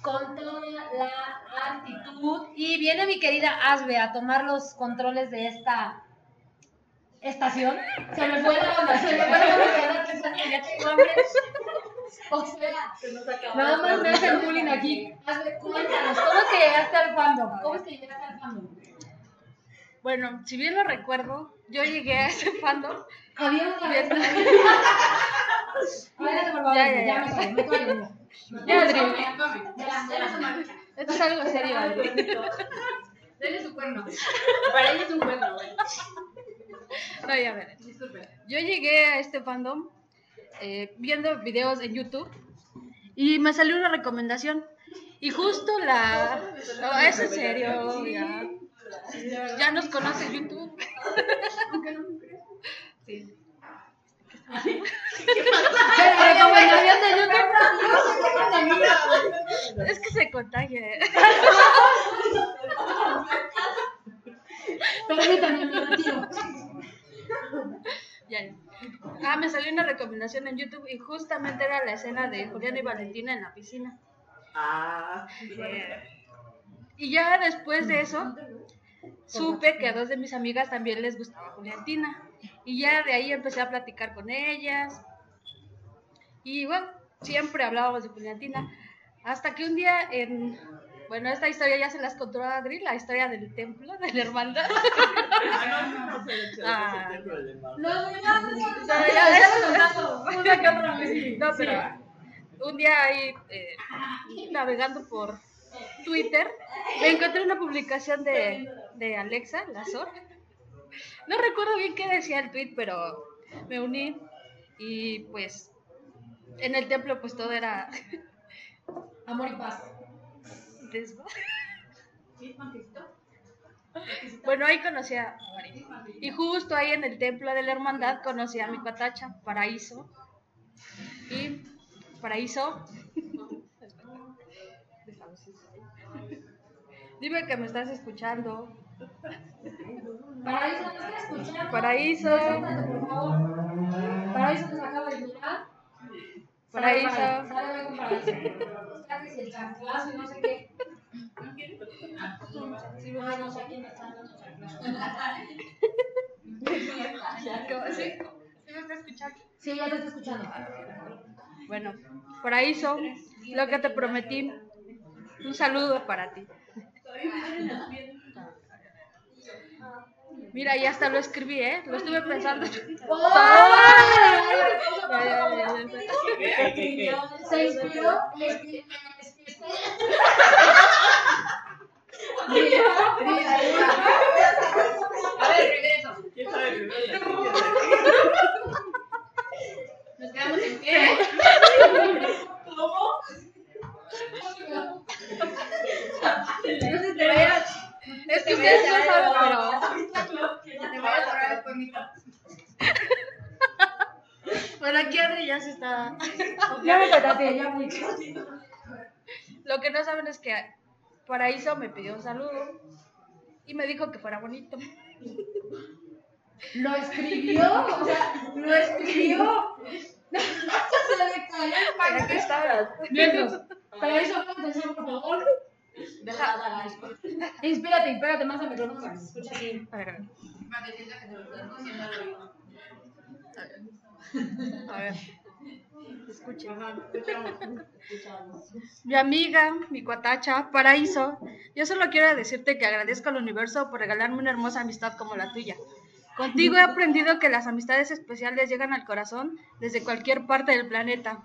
con toda la actitud. Y viene mi querida Asbe a tomar los controles de esta estación. Se me fue la onda, se me fue la onda, ya tengo hambre. O sea, nada más me hacen bullying aquí. Cuéntanos, ¿cómo es que llegaste al fandom? ¿Cómo es que llegaste al fandom? Bueno, si bien lo recuerdo, yo llegué a ese fandom. Había una vez. Adelante, por favor, Ya, ya, ya ya. me callo. Ya, Adri. Se. Esto es algo serio, Adri. Dele su cuerno. Para ella es un cuerno, güey. No, ya ver. Yo llegué a este fandom eh, viendo videos en YouTube y me salió una recomendación. Y justo la. Es en serio, ya. Ya nos conoce YouTube. Sí. La recomendación de YouTube. Es que se contagia. Permítame, me retiro. Ya, ya. Ah, me salió una recomendación en YouTube y justamente era la escena de Julián y Valentina en la piscina. Ah, Y ya después de eso, supe que a dos de mis amigas también les gustaba Juliantina. Y ya de ahí empecé a platicar con ellas. Y bueno, siempre hablábamos de Juliantina. Hasta que un día en... Bueno, esta historia ya se las contó a Adri, la historia del templo, de la hermandad. Ah. No, pero un día ahí eh, navegando por Twitter me encontré una publicación de, de Alexa, la SOR. No recuerdo bien qué decía el tweet, pero me uní y pues en el templo pues todo era Amor y paz. Bueno, ahí conocí a. Y justo ahí en el templo de la hermandad conocí a mi patacha, Paraíso. Y Paraíso. Dime que me estás escuchando. Paraíso, ¿no estás escuchando? Paraíso. Paraíso nos acaba de. Paraíso. Que si el chanclazo y no sé qué. Ay, no sé a quién me está chanclazo. ¿Sí? ¿Sí me estás escuchando? Sí, ya te estoy escuchando. Bueno, Paraíso, lo que te prometí. Un saludo para ti. Mira, y hasta lo escribí, ¿eh? Lo estuve pensando. Se inspiró. A ver, regreso. ¿Quién sabe primero? Nos quedamos en pie. ¿Cómo? No se te vayas. Es que ustedes no saben, pero. Te voy a cerrar el poemito. Bueno, aquí Adri ya se está. Ya me contaste, ya muy. Lo que no saben es que Paraíso me pidió un saludo y me dijo que fuera bonito. Lo escribió, o sea, lo escribió. Se le cayó el ¿Para qué estabas? Mientras, para eso pon atención, por favor. Deja. Inspírate, inspírate más al micrófono para que se escuche aquí. A ver, a ver. Para que sienta que te lo estás haciendo al oído. A ver. Escuchen. Mi amiga, mi cuatacha, Paraíso, yo solo quiero decirte que agradezco al universo por regalarme una hermosa amistad como la tuya. Contigo he aprendido que las amistades especiales llegan al corazón desde cualquier parte del planeta.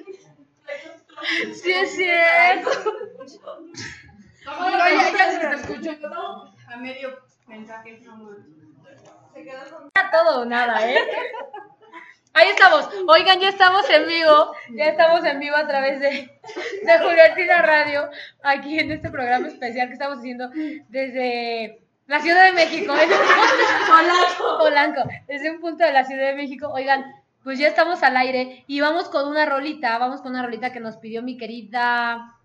Sí es cierto. Oigan, ya, ya se escuchó, ¿no? A medio mensaje, no. Se quedó con todo nada, ¿eh? Ahí estamos. Oigan, ya estamos en vivo. Ya estamos en vivo a través de, de Juliantina Radio, aquí en este programa especial que estamos haciendo desde la Ciudad de México. ¿eh? Polanco. Polanco. Desde un punto de la Ciudad de México. Oigan, pues ya estamos al aire y vamos con una rolita. Vamos con una rolita que nos pidió mi querida.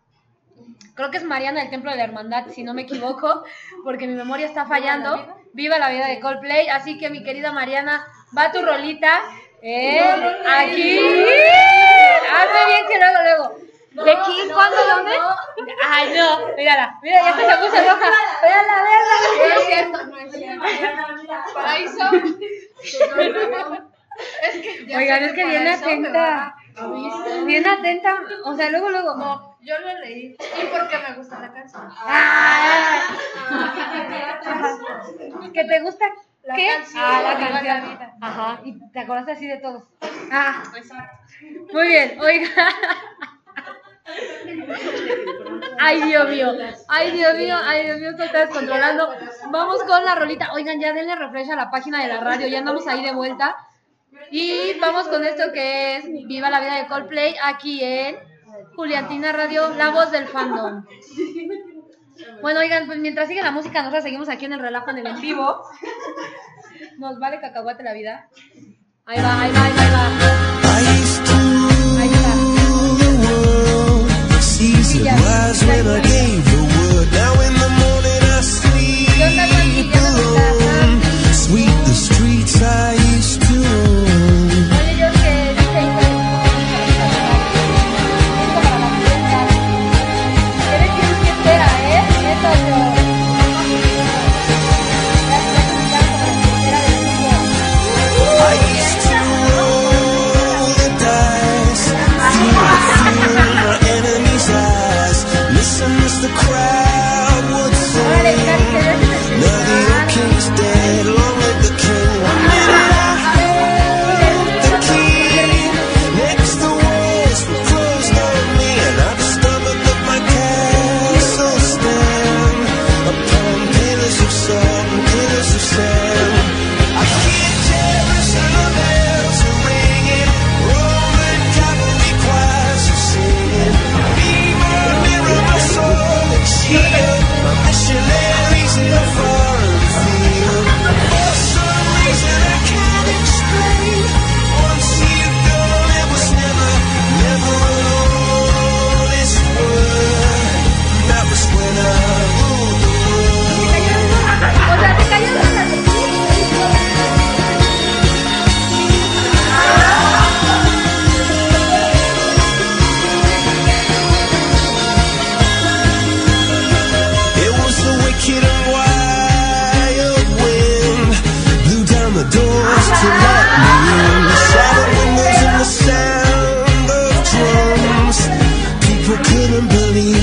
Creo que es Mariana del Templo de la Hermandad, si no me equivoco, porque mi memoria está fallando. Viva la vida de Coldplay. Así que mi querida Mariana, va tu rolita. ¿eh? Aquí. Hazme bien que luego, luego. ¿De quién? ¿Cuándo? ¿Dónde? Ay, no. Mírala. Mira, ya se puso roja. Mírala, No mírala. es cierto, no es cierto. Paraíso. Es que ya Oigan, es que bien atenta. ¿Viste? Bien atenta. O sea, luego, luego. No, yo lo leí. Y porque me gusta la canción. Ah. ¿Que te gusta? La ¿Qué? canción. Ah, la canción. la. Ajá. Y te acordaste así de todos. Ah. Exacto. Muy bien, oiga. Ay, Dios mío. Ay, Dios mío. Ay, Dios mío, te estás controlando. Vamos con la rolita. Oigan, ya denle refresh a la página de la radio. Ya andamos ahí de vuelta. Y vamos con esto que es Viva la vida de Coldplay aquí en Juliantina Radio, la voz del fandom. Bueno, oigan, pues mientras sigue la música, nosotros seguimos aquí en el relajo en el en vivo. Nos vale cacahuate la vida. Ahí va, ahí va, ahí va, ahí va. Ahí está. rule the couldn't believe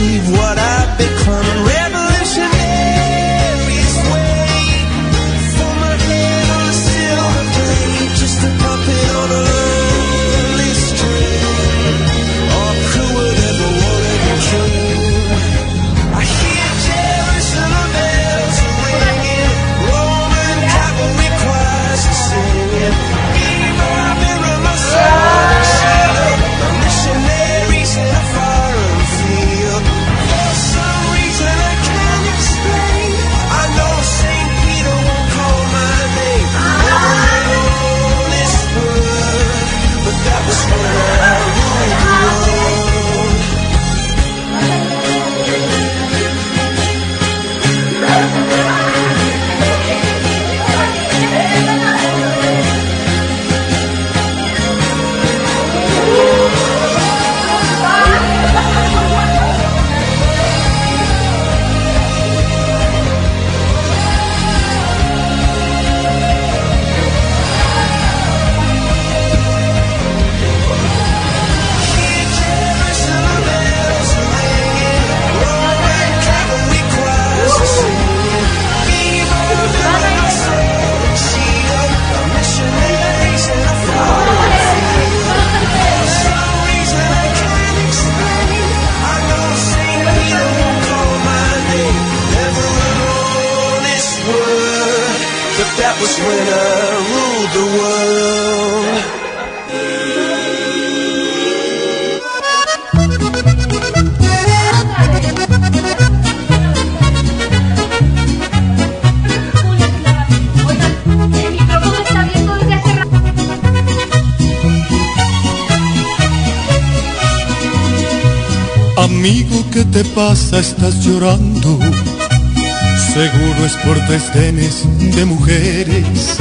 por desdenes de mujeres.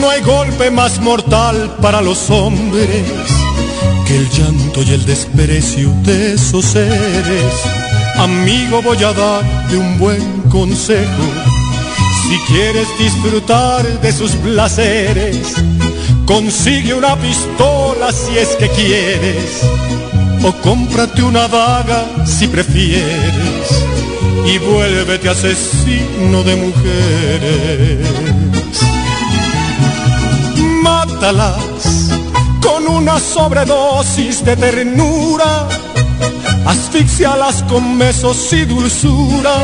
No hay golpe más mortal para los hombres que el llanto y el desprecio de esos seres. Amigo, voy a darte un buen consejo. Si quieres disfrutar de sus placeres, consigue una pistola si es que quieres o cómprate una daga si prefieres y vuélvete asesino de mujeres. Mátalas con una sobredosis de ternura, asfixialas con besos y dulzura,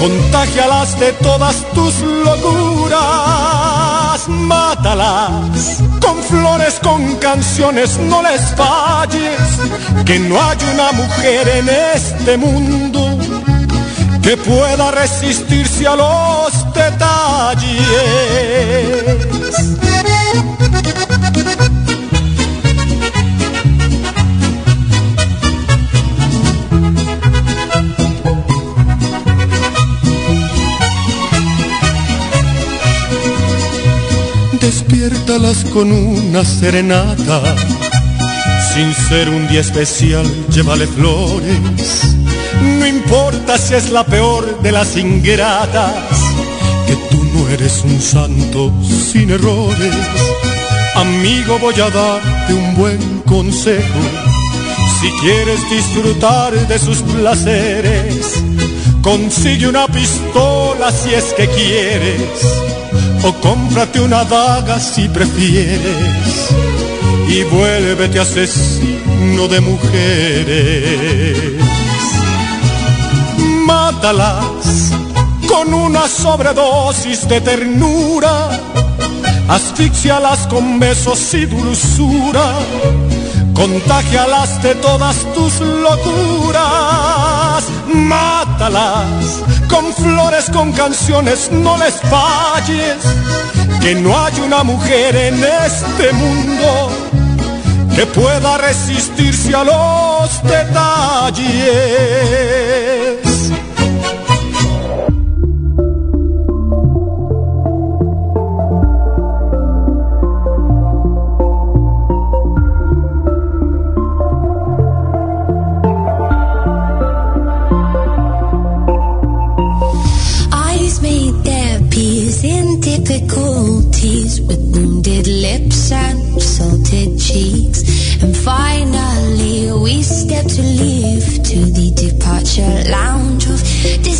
contagialas de todas tus locuras, mátalas con flores, con canciones, no les falles, que no hay una mujer en este mundo que pueda resistirse a los detalles. Despiértalas con una serenata. Sin ser un día especial, llévale flores. Si es la peor de las ingratas, que tú no eres un santo sin errores. Amigo, voy a darte un buen consejo. Si quieres disfrutar de sus placeres, consigue una pistola si es que quieres o cómprate una daga si prefieres y vuélvete asesino de mujeres. Mátalas con una sobredosis de ternura, asfixialas con besos y dulzura, contagialas de todas tus locuras, mátalas con flores, con canciones, no les falles, que no hay una mujer en este mundo que pueda resistirse a los detalles. Finally, we step to leave to the departure lounge of disbelief.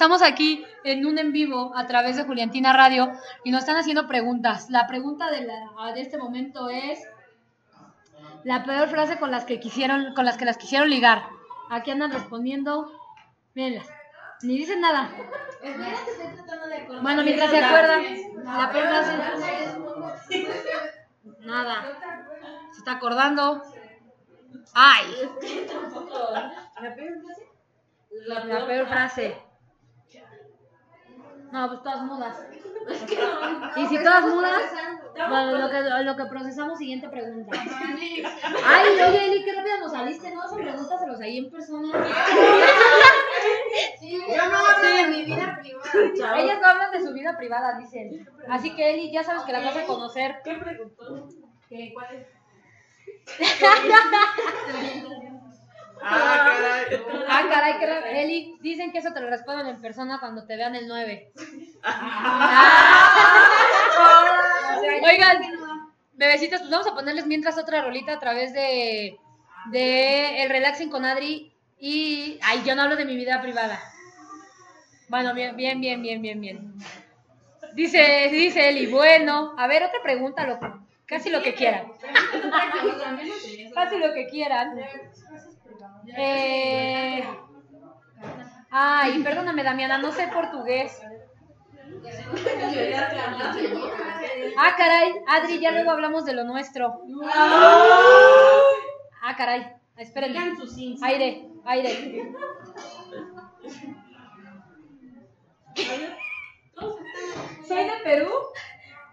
Estamos aquí en un en vivo a través de Juliantina Radio y nos están haciendo preguntas. La pregunta de, la, este momento es la peor frase con las que quisieron, con las que las quisieron ligar. Aquí andan respondiendo. Mírenlas. Ni dicen nada. Bueno, mientras se acuerdan, la peor frase. Nada. Se está acordando. Ay. La peor frase. La peor frase. No, pues todas mudas. Y si todas mudas, bueno, lo que, lo que procesamos, siguiente pregunta. Ay, oye, Eli, qué rápido nos saliste, ¿no? Son pregúntaselos ahí en persona. Yo no hablo de mi vida privada. Ellas no hablan de su vida privada, dicen. Así que, Eli, ya sabes que la vas a conocer. ¿Qué preguntó? ¿Qué? ¿Cuál es? Ah, caray. Ah, caray. Eli, dicen que eso te lo responden en persona cuando te vean el 9. Oigan, bebecitos, pues vamos a ponerles mientras otra rolita a través de, de el relaxing con Adri y ay, yo no hablo de mi vida privada. Bueno, bien, bien, bien, bien, bien, bien. Dice, dice Eli, bueno, a ver, otra pregunta, loco. Casi lo que quieran. Casi lo que quieran. Eh, ay, perdóname, Damiana, no sé portugués. Ah, caray, Adri, ya luego hablamos de lo nuestro. Ah, caray, espérenme. Aire, aire. Soy de Perú.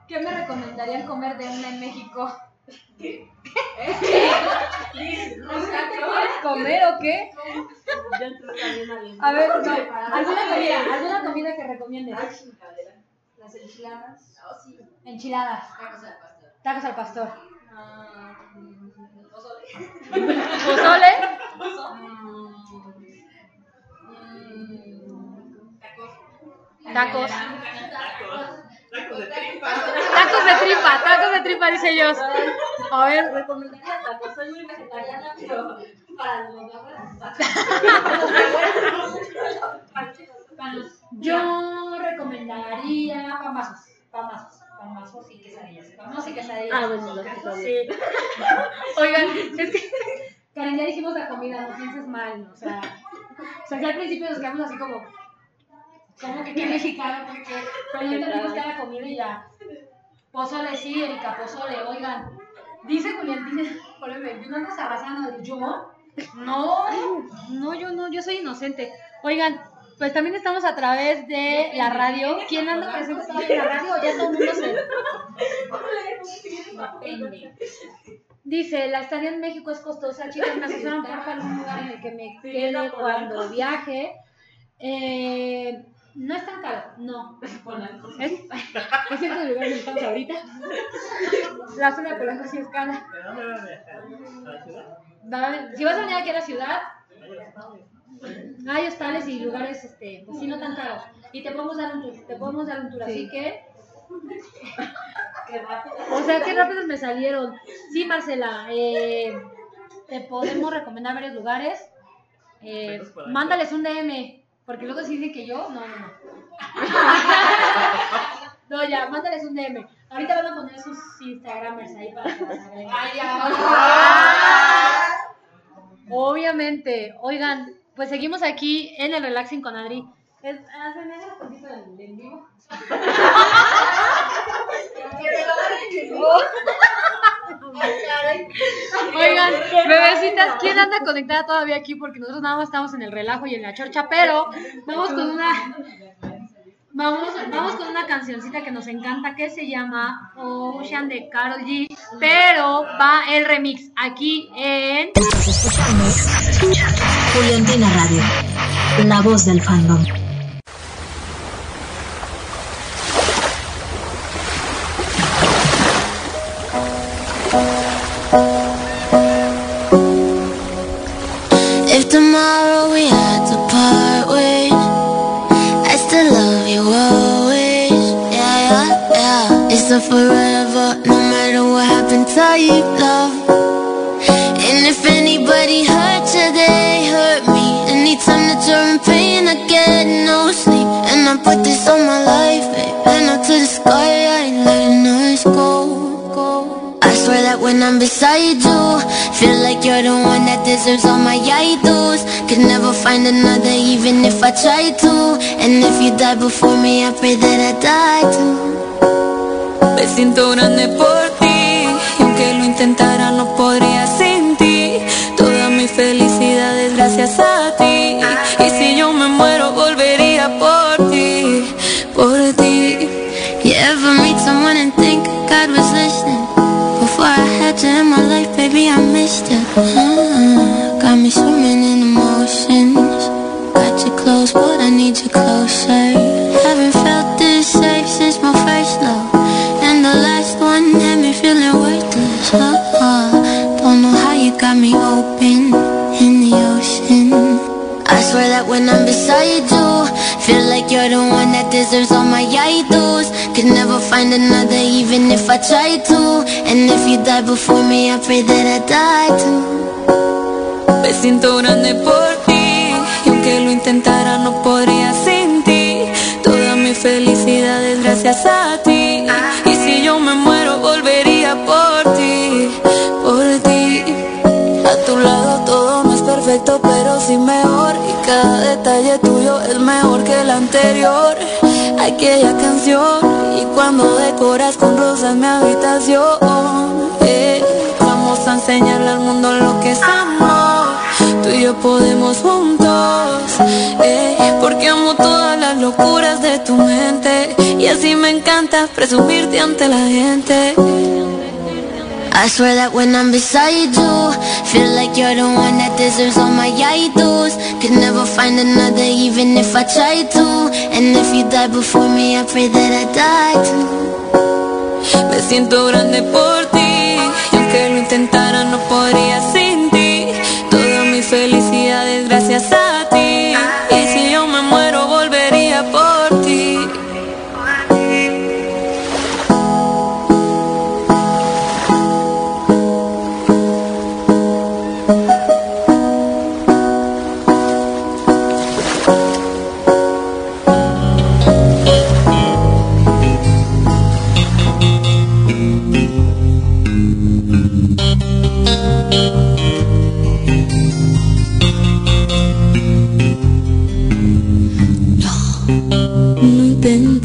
¿Qué me recomendarían comer de una en México? ¿Qué quieres comer o qué? A ver, no, alguna comida, alguna comida que recomiendes. Las enchiladas. Enchiladas, Tacos al pastor. tacos al pastor, Ah, pozole. pozole, Mm, Tacos. tacos, Tacos de tripa. tacos de tripa, tacos de tripa, dice ellos. A ver, Recomendaría tacos. Soy muy vegetariana, pero para los yo recomendaría pambazos, pambazos, pambazos y quesadillas, pambazos y quesadillas. Ah, bueno, las quesadillas. Sí. Oigan, es que, Karen, ya dijimos la comida, no pienses mal, ¿no? o sea, o sea, ya al principio nos quedamos así como, como que qué mexicano, porque pero ya entendimos cada comida y ya. Pozole, sí, Erika, pozole, oigan. Dice Julián, dice, Julián, ¿tú no andas arrasando? ¿Yo? No, no, yo no, yo soy inocente. Oigan, pues también estamos a través de la radio. ¿Quién anda presente en la radio? Ya todo el mundo se... Dice, la estadía en México es costosa, chicas, me asesoran por algún lugar en el que me quede cuando viaje. Eh, no es tan caro, no. Es, es cierto lugar donde estamos ahorita. La zona de Polanco sí es cara. ¿De dónde vas a viajar? ¿A la ciudad? Va- Si vas a venir aquí a la ciudad, hay hostales y lugares, este, pues sí, no tan caros. Y te podemos dar un tour, te podemos dar un tour, así que... O sea, qué rápidos me salieron. Sí, Marcela, eh, te podemos recomendar varios lugares. Eh, mándales un DM, porque luego si dicen que yo, no, no, no. No, ya, mándales un DM. Ahorita van a poner sus Instagramers ahí para que las agreguen. Obviamente. Oigan, pues seguimos aquí en el Relaxing con Adri. Hacen ese poquito del del vivo. Oigan, bebecitas, ¿quién anda conectada todavía aquí? Porque nosotros nada más estamos en el relajo y en la chorcha, pero vamos con una. Vamos, vamos con una cancioncita que nos encanta que se llama Ocean de Carol G, pero va el remix aquí en Estás escuchando Juliantina Radio, la voz del fandom. If tomorrow we had to part ways, I still love you always. Yeah, yeah, yeah. It's a forever, no matter what happened, type love. And if anybody hurt you, they hurt me. Anytime that you're in pain, I get no sleep. And I put this on my life, I'm beside you, feel like you're the one that deserves all my idols. Could Could never find another even if I tried to. And if you die before me I pray that I die too. Me siento grande por ti y aunque lo intentara no podría sin find another, even if I tried to. And if you die before me, I pray that I die too. Me siento grande por ti y aunque lo intentara no podría sin ti. Toda mi felicidad es gracias a ti. Y si yo me muero volvería por ti, por ti. A tu lado todo no es perfecto pero sí mejor y cada detalle tuyo es mejor que el anterior. Aquella canción cuando decoras con rosas mi habitación. eh, vamos a enseñarle al mundo lo que es amor. Tú y yo podemos juntos, eh, porque amo todas las locuras de tu mente y así me encanta presumirte ante la gente. I swear that when I'm beside you, feel like you're the one that deserves all my idols. Could never find another, even if I tried to. And if you die before me, I pray that I die too. Me siento grande por ti y aunque lo intentara no podría sin. Toda mi felicidad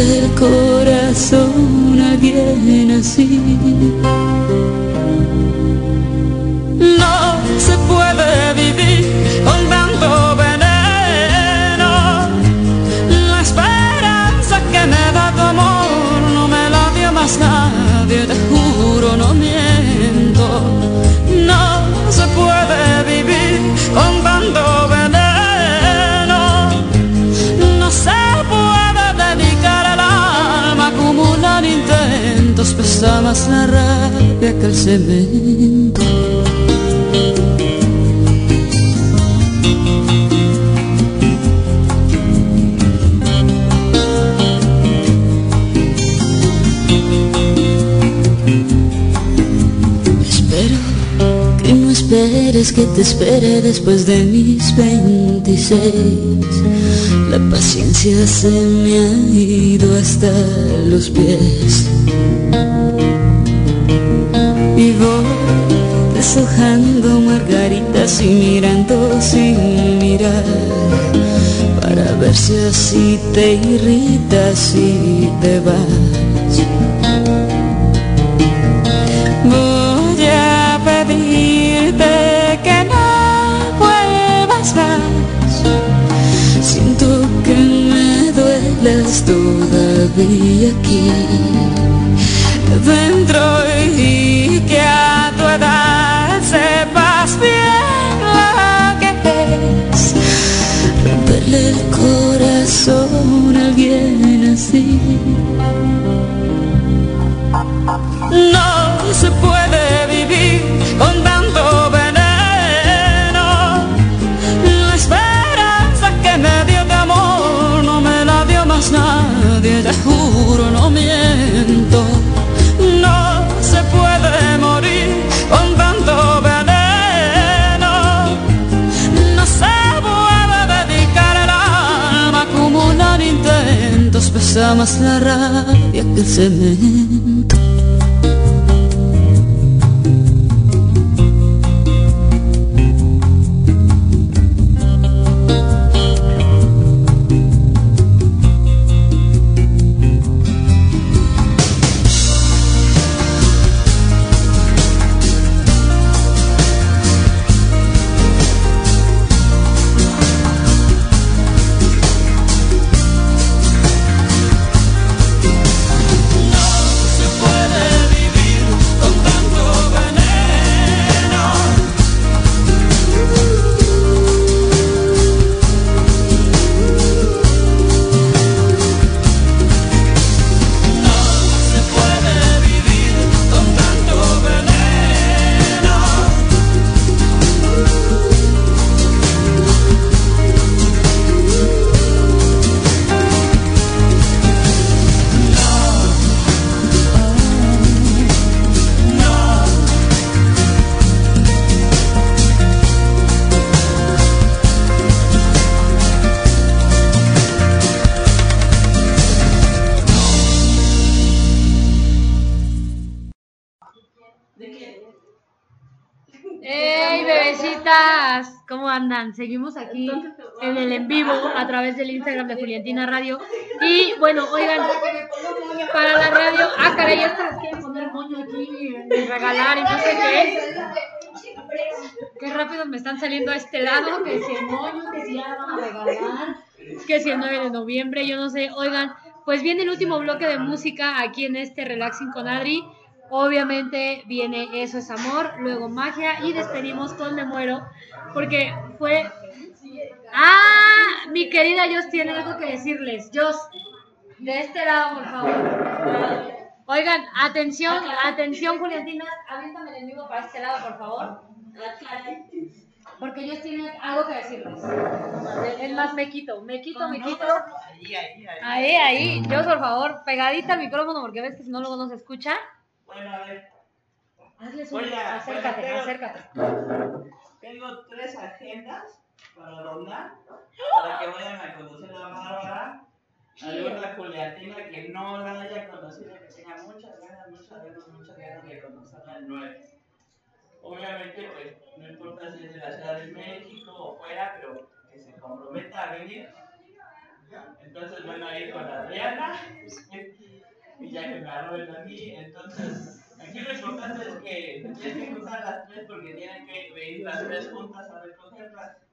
romperle el corazón alguien así. No se puede vivir más la rabia que el cemento. Espero que no esperes que te espere después de mis 26. La paciencia se me ha ido hasta los pies. Deshojando margaritas y mirando sin mirar. Para ver si así te irritas y te vas. Voy a pedirte que no vuelvas más. Siento que me duelas todavía aquí. Dentro corazón alguien así. No se puede pesa más la rabia que el cemento. Vivo a través del Instagram de Juliantina Radio. Y bueno, oigan, para la radio. Ah, caray, ya quieren poner moño aquí y regalar y no sé qué. Qué rápido me están saliendo a este lado. Que si el moño, que si ya a regalar. Que si el 9 de noviembre, yo no sé. Oigan, pues viene el último bloque de música aquí en este Relaxing con Adri. Obviamente viene Eso es Amor, luego Magia y despedimos con Me Muero porque fue... Ah, mi querida Jos tiene algo que decirles. Jos, de este lado, por favor. Oigan, atención, atención, Juliantina. Aviéntame el enemigo para este lado, por favor. Porque Jos tiene algo que decirles. Es más, me quito, me quito, me quito. Ahí, ahí, ahí. Ahí, ahí. Jos, por favor, pegadita al micrófono porque ves que si no, luego no se escucha. Bueno, a ver. Hazles un... Acércate, acércate. Tengo tres agendas para donar, para que vayan a conocer a Bárbara, alguna Juliatina que no la haya conocido, que tenga muchas ganas, muchas ganas, muchas ganas de conocerla de nuevo. Obviamente, pues, no importa si es de la Ciudad de México o fuera, pero que se comprometa a venir. Entonces, bueno, ahí con Adriana, y ya que me hablan a mí, entonces, aquí lo importante es que tienen que juntar las tres porque tienen que venir las tres juntas a recogerlas.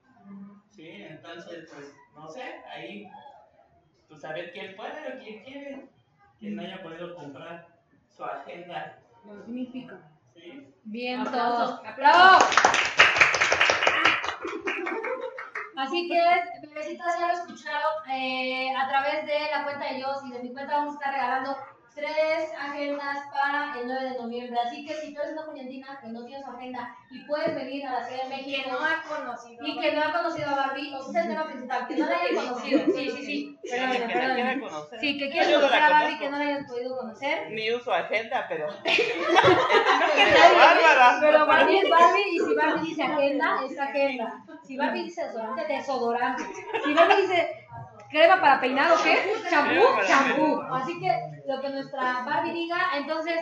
Sí, entonces, pues, no sé, ahí, pues a ver quién puede o quién quiere, quien no haya podido comprar su agenda. Magnífico. Sí. Bien, Aplausos. todos. ¡Bravo! Así que, bebecitas, ya lo escucharon. eh, a través de la cuenta de Dios y de mi cuenta vamos a estar regalando tres agendas para el 9 de noviembre. Así que si tú eres una juliantina que no tiene su agenda y puedes venir a la Ciudad de México Que no ha conocido. y que no ha conocido a Barbie, o sea, es el tema principal, que no la hayan conocido. Sí, sí, sí. Perdóname, que la conocer. Sí, que no la conocer a Barbie que no la hayan podido conocer. Ni uso agenda, pero. Bárbara. Pero Barbie es Barbie y si Barbie dice agenda, es agenda. Si Barbie dice desodorante, desodorante. Si Barbie dice crema para peinar o qué, champú, champú. Así que lo que nuestra Barbie diga, entonces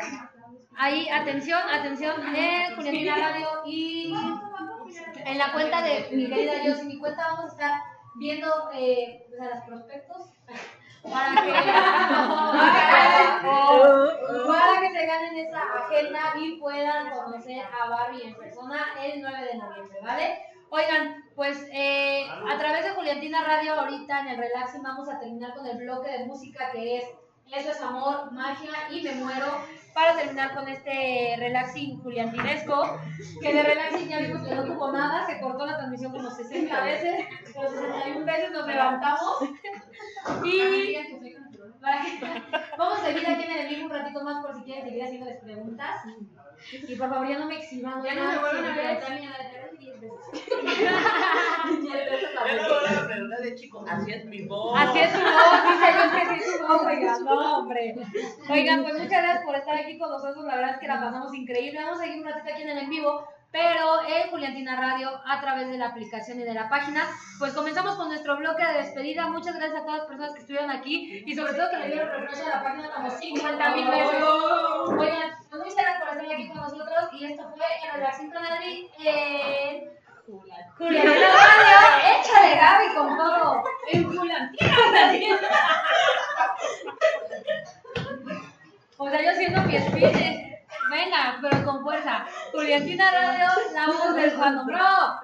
ahí atención, atención en Juliantina Radio y en la cuenta de mi querida Dios y mi cuenta vamos a estar viendo eh, los prospectos para que para que se ganen esa agenda y puedan conocer a Barbie en persona el 9 de noviembre, ¿vale? Oigan, pues eh, a través de Juliantina Radio ahorita en el Relaxing vamos a terminar con el bloque de música que es Eso es amor, magia y me muero. Para terminar con este relaxing juliantinesco, que de relaxing ya vimos que no tuvo nada, se cortó la transmisión como 60 veces, pero 61 veces nos levantamos. Y vamos a seguir aquí en el enemigo un ratito más por si quieren seguir haciéndoles preguntas. Y por favor, ya no me exhiban. Ya no me vuelvan a preguntar ni a la de 10 veces. Así es mi voz. Así es su voz, dice yo que sí su voz, oigan, no, hombre. Oigan, pues muchas gracias por estar aquí con nosotros, la verdad es que la pasamos increíble. Vamos a seguir un ratito aquí en el en vivo, pero en Juliantina Radio, a través de la aplicación y de la página. Pues comenzamos con nuestro bloque de despedida. Muchas gracias a todas las personas que estuvieron aquí y sobre todo que le dieron reproche a la página como 50 mil veces. Oigan, pues muchas gracias por estar aquí con nosotros y esto fue en Relación con Adri en Juliantina Radio. Échale Gaby con todo. En Juliantina Radio. O sea, yo siendo mi speech. Venga, pero con fuerza. Juliantina Radio, la voz del Juan Bro.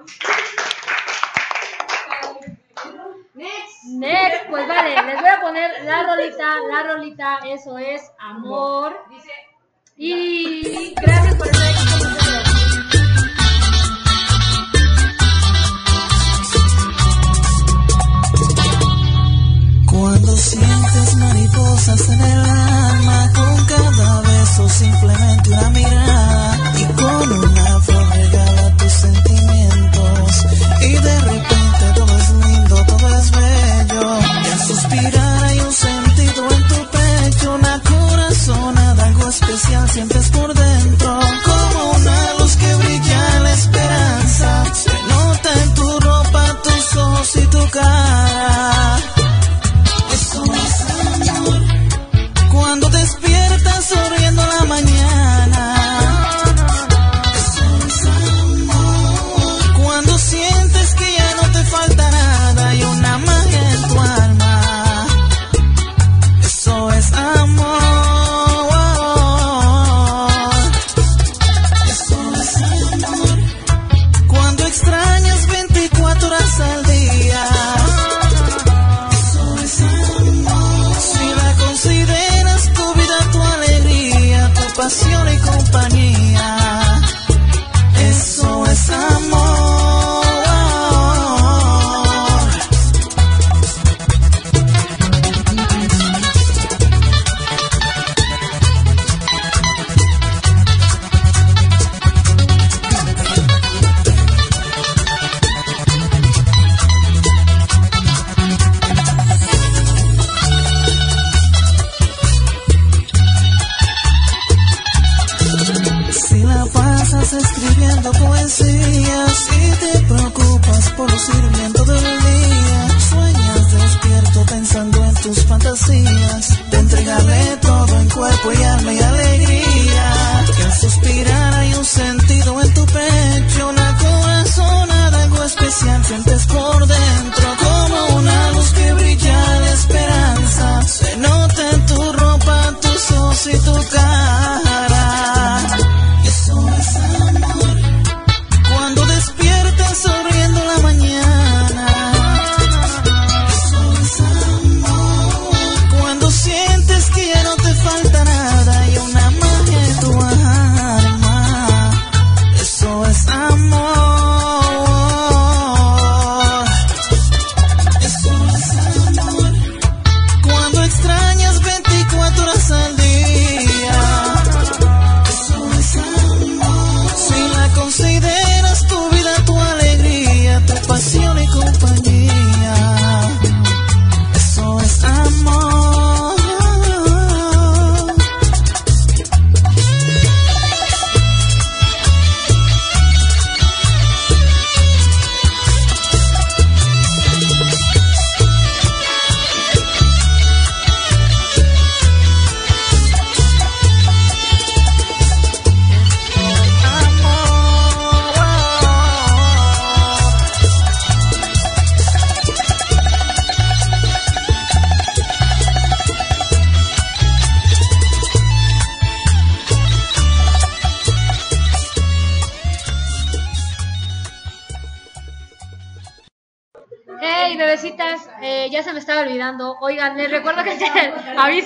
Next. Next, pues vale, les voy a poner la rolita, la rolita, eso es amor. Y gracias por estar aquí. Cuando sientes mariposas en el alma con cada beso simplemente una mirada y con una flor regala tus sentimientos y de repente todo es lindo, todo es bello y al suspirar hay un sentido en tu pecho, una algo especial sientes por dentro como una luz que brilla en la esperanza. Se nota en tu ropa, tus ojos y tu cara escribiendo poesía. Si te preocupas por lucir bien todo el día, sueñas despierto pensando en tus fantasías. Te entregaré todo en cuerpo y alma y alegría. Que al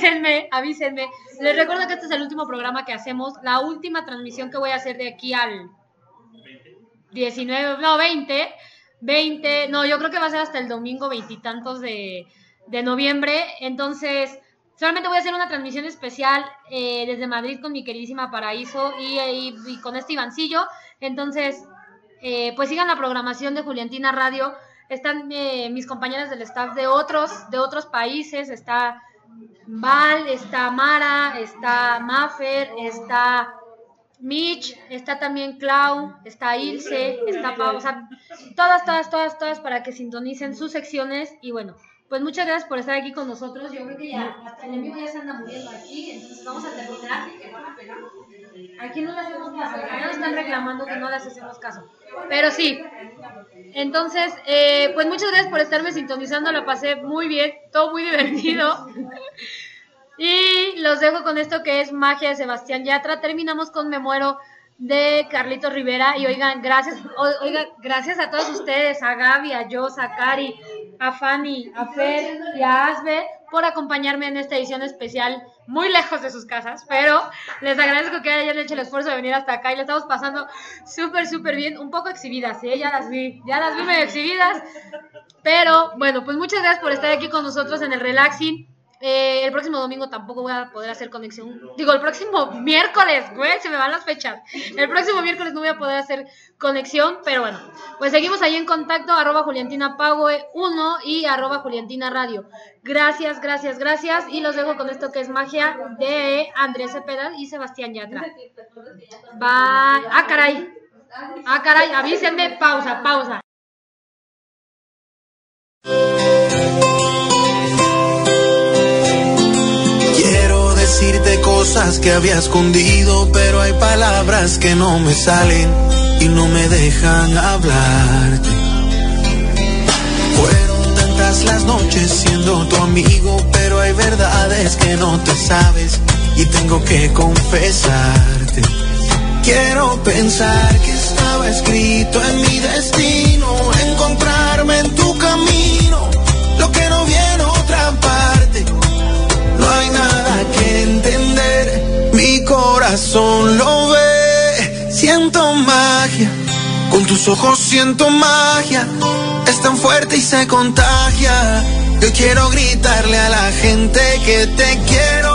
avísenme, avísenme. Les recuerdo que este es el último programa que hacemos, la última transmisión que voy a hacer de aquí al 19, no, 20, 20, no, yo creo que va a ser hasta el domingo veintitantos de, de noviembre. Entonces, solamente voy a hacer una transmisión especial eh, desde Madrid con mi queridísima Paraíso y, y- con este Ivancillo. Entonces, eh, pues sigan la programación de Juliantina Radio. Están eh, mis compañeras del staff de otros, de otros países. Está Val, está Mara, está Maffer, está Mitch, está también Clau, está Ilse, está Pau, o sea, todas, todas, todas, todas para que sintonicen sus secciones y bueno, pues muchas gracias por estar aquí con nosotros. Yo creo que ya hasta el enemigo ya se anda muriendo aquí, entonces vamos a terminar. Aquí no le hacemos caso, ya nos están reclamando que no les hacemos caso. Pero sí, entonces, eh, pues muchas gracias por estarme sintonizando, la pasé muy bien, todo muy divertido. Y los dejo con esto que es Magia de Sebastián Yatra. Terminamos con Me Muero de Carlitos Rivera. Y oigan, gracias, oigan, gracias a todos ustedes, a Gaby, a Jos, a Cari, a Fanny, a Fer y a Asbe por acompañarme en esta edición especial muy lejos de sus casas, pero les agradezco que hayan hecho el esfuerzo de venir hasta acá y le estamos pasando súper, súper bien, un poco exhibidas, ¿eh? ya las vi, ya las vi medio exhibidas, pero bueno, pues muchas gracias por estar aquí con nosotros en el Relaxing. Eh, el próximo domingo tampoco voy a poder hacer conexión. Digo, el próximo miércoles, güey, se me van las fechas. El próximo miércoles no voy a poder hacer conexión, pero bueno, pues seguimos ahí en contacto, arroba Juliantina Pago 1 y arroba Juliantina Radio. Gracias, gracias, gracias. Y los dejo con esto que es magia de Andrés Cepeda y Sebastián Yatra. Bye. Ah, caray. Ah, caray, avísenme. Pausa, pausa. Decirte cosas que había escondido, pero hay palabras que no me salen y no me dejan hablarte. Fueron tantas las noches siendo tu amigo, pero hay verdades que no te sabes y tengo que confesarte. Quiero pensar que estaba escrito en mi destino, encontrarme en tu camino, corazón lo ve. Siento magia, con tus ojos siento magia. Es tan fuerte y se contagia. Yo quiero gritarle a la gente que te quiero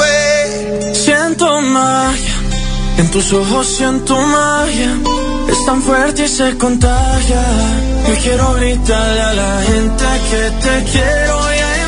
Ve. Siento magia. En tus ojos siento magia. Es tan fuerte y se contagia. Yo quiero gritarle a la gente que te quiero y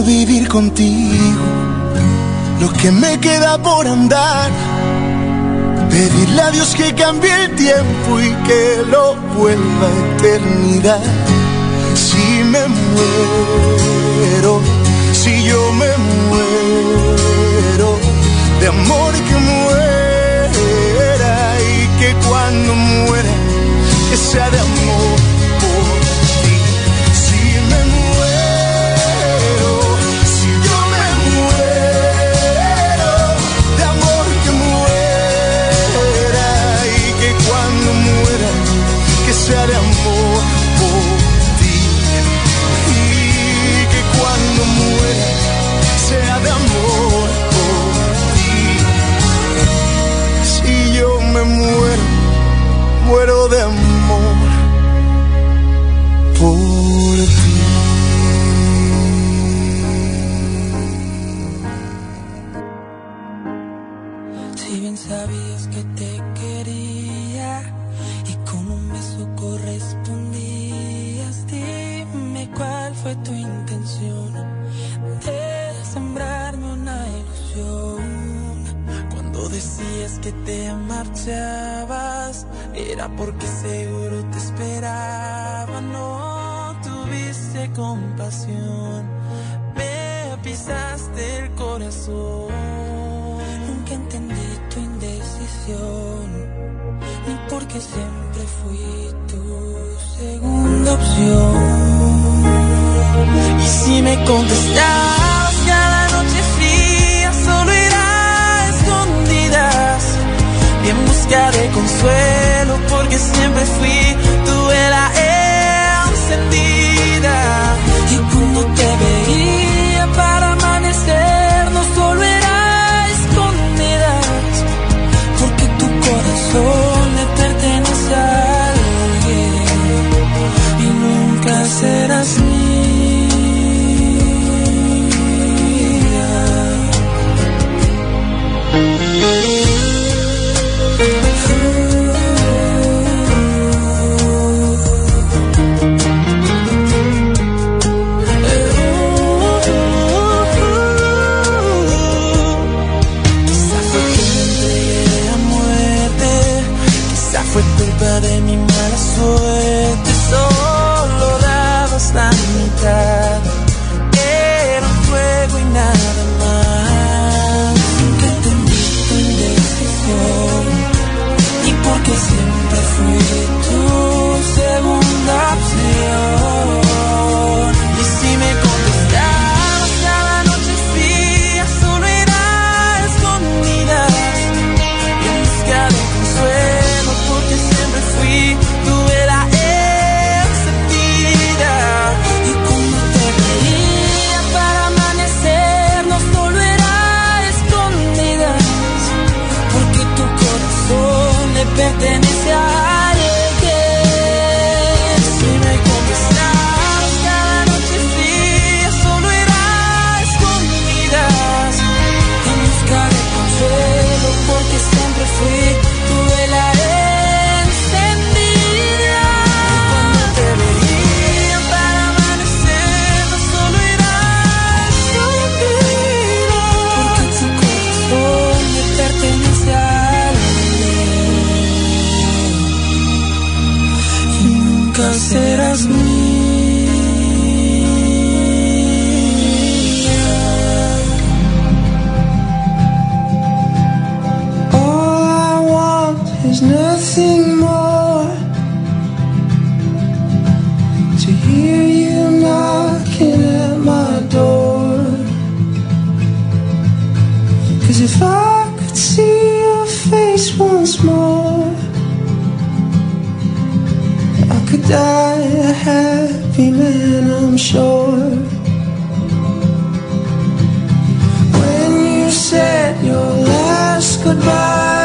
por vivir contigo, lo que me queda por andar. Pedirle a Dios que cambie el tiempo y que lo vuelva a eternidad. Si me muero, si yo me muero, de amor que muera y que cuando muera, que sea de amor Cause if I could see your face once more, I could die a happy man, I'm sure. When you said your last goodbye.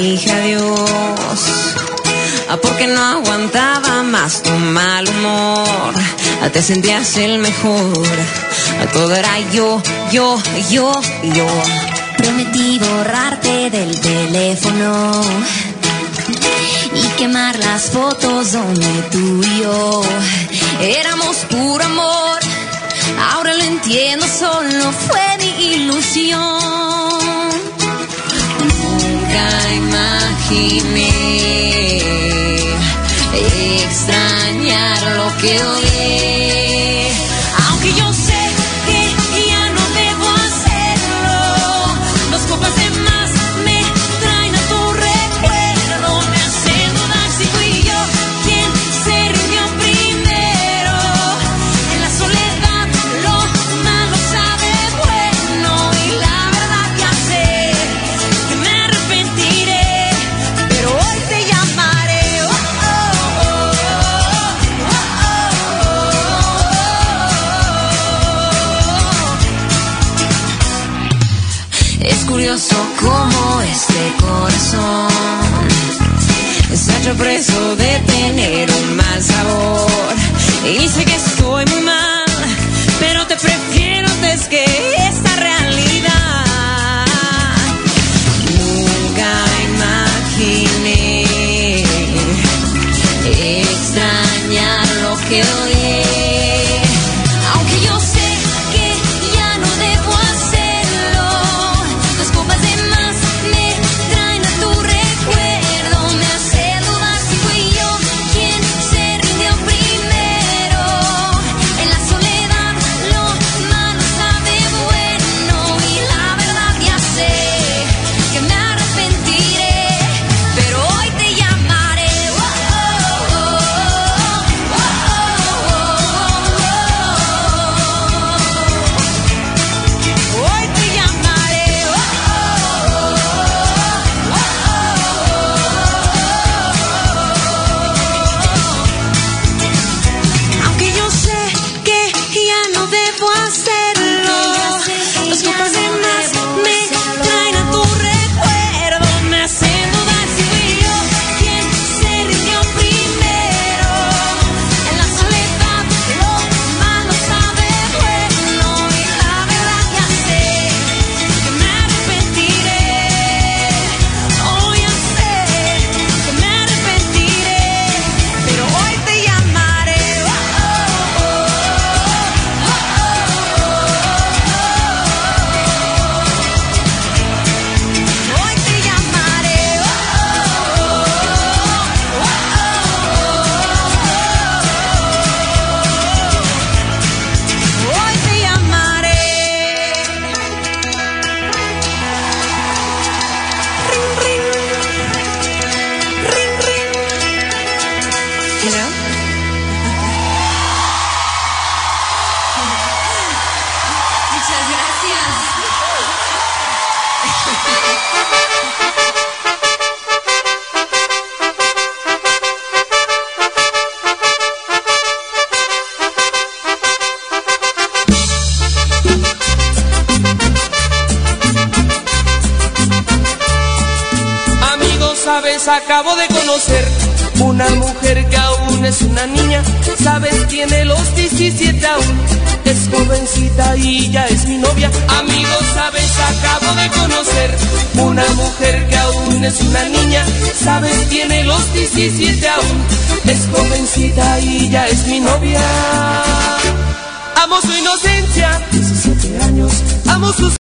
dije adiós. Ah, porque no aguantaba más tu mal humor. Ah, te sentías el mejor. Ah, todo era yo, yo, yo, yo. Prometí borrarte del teléfono y quemar las fotos donde tú y yo éramos puro amor. Ahora lo entiendo, solo fue mi ilusión nunca imaginé extrañar lo que oí. preso de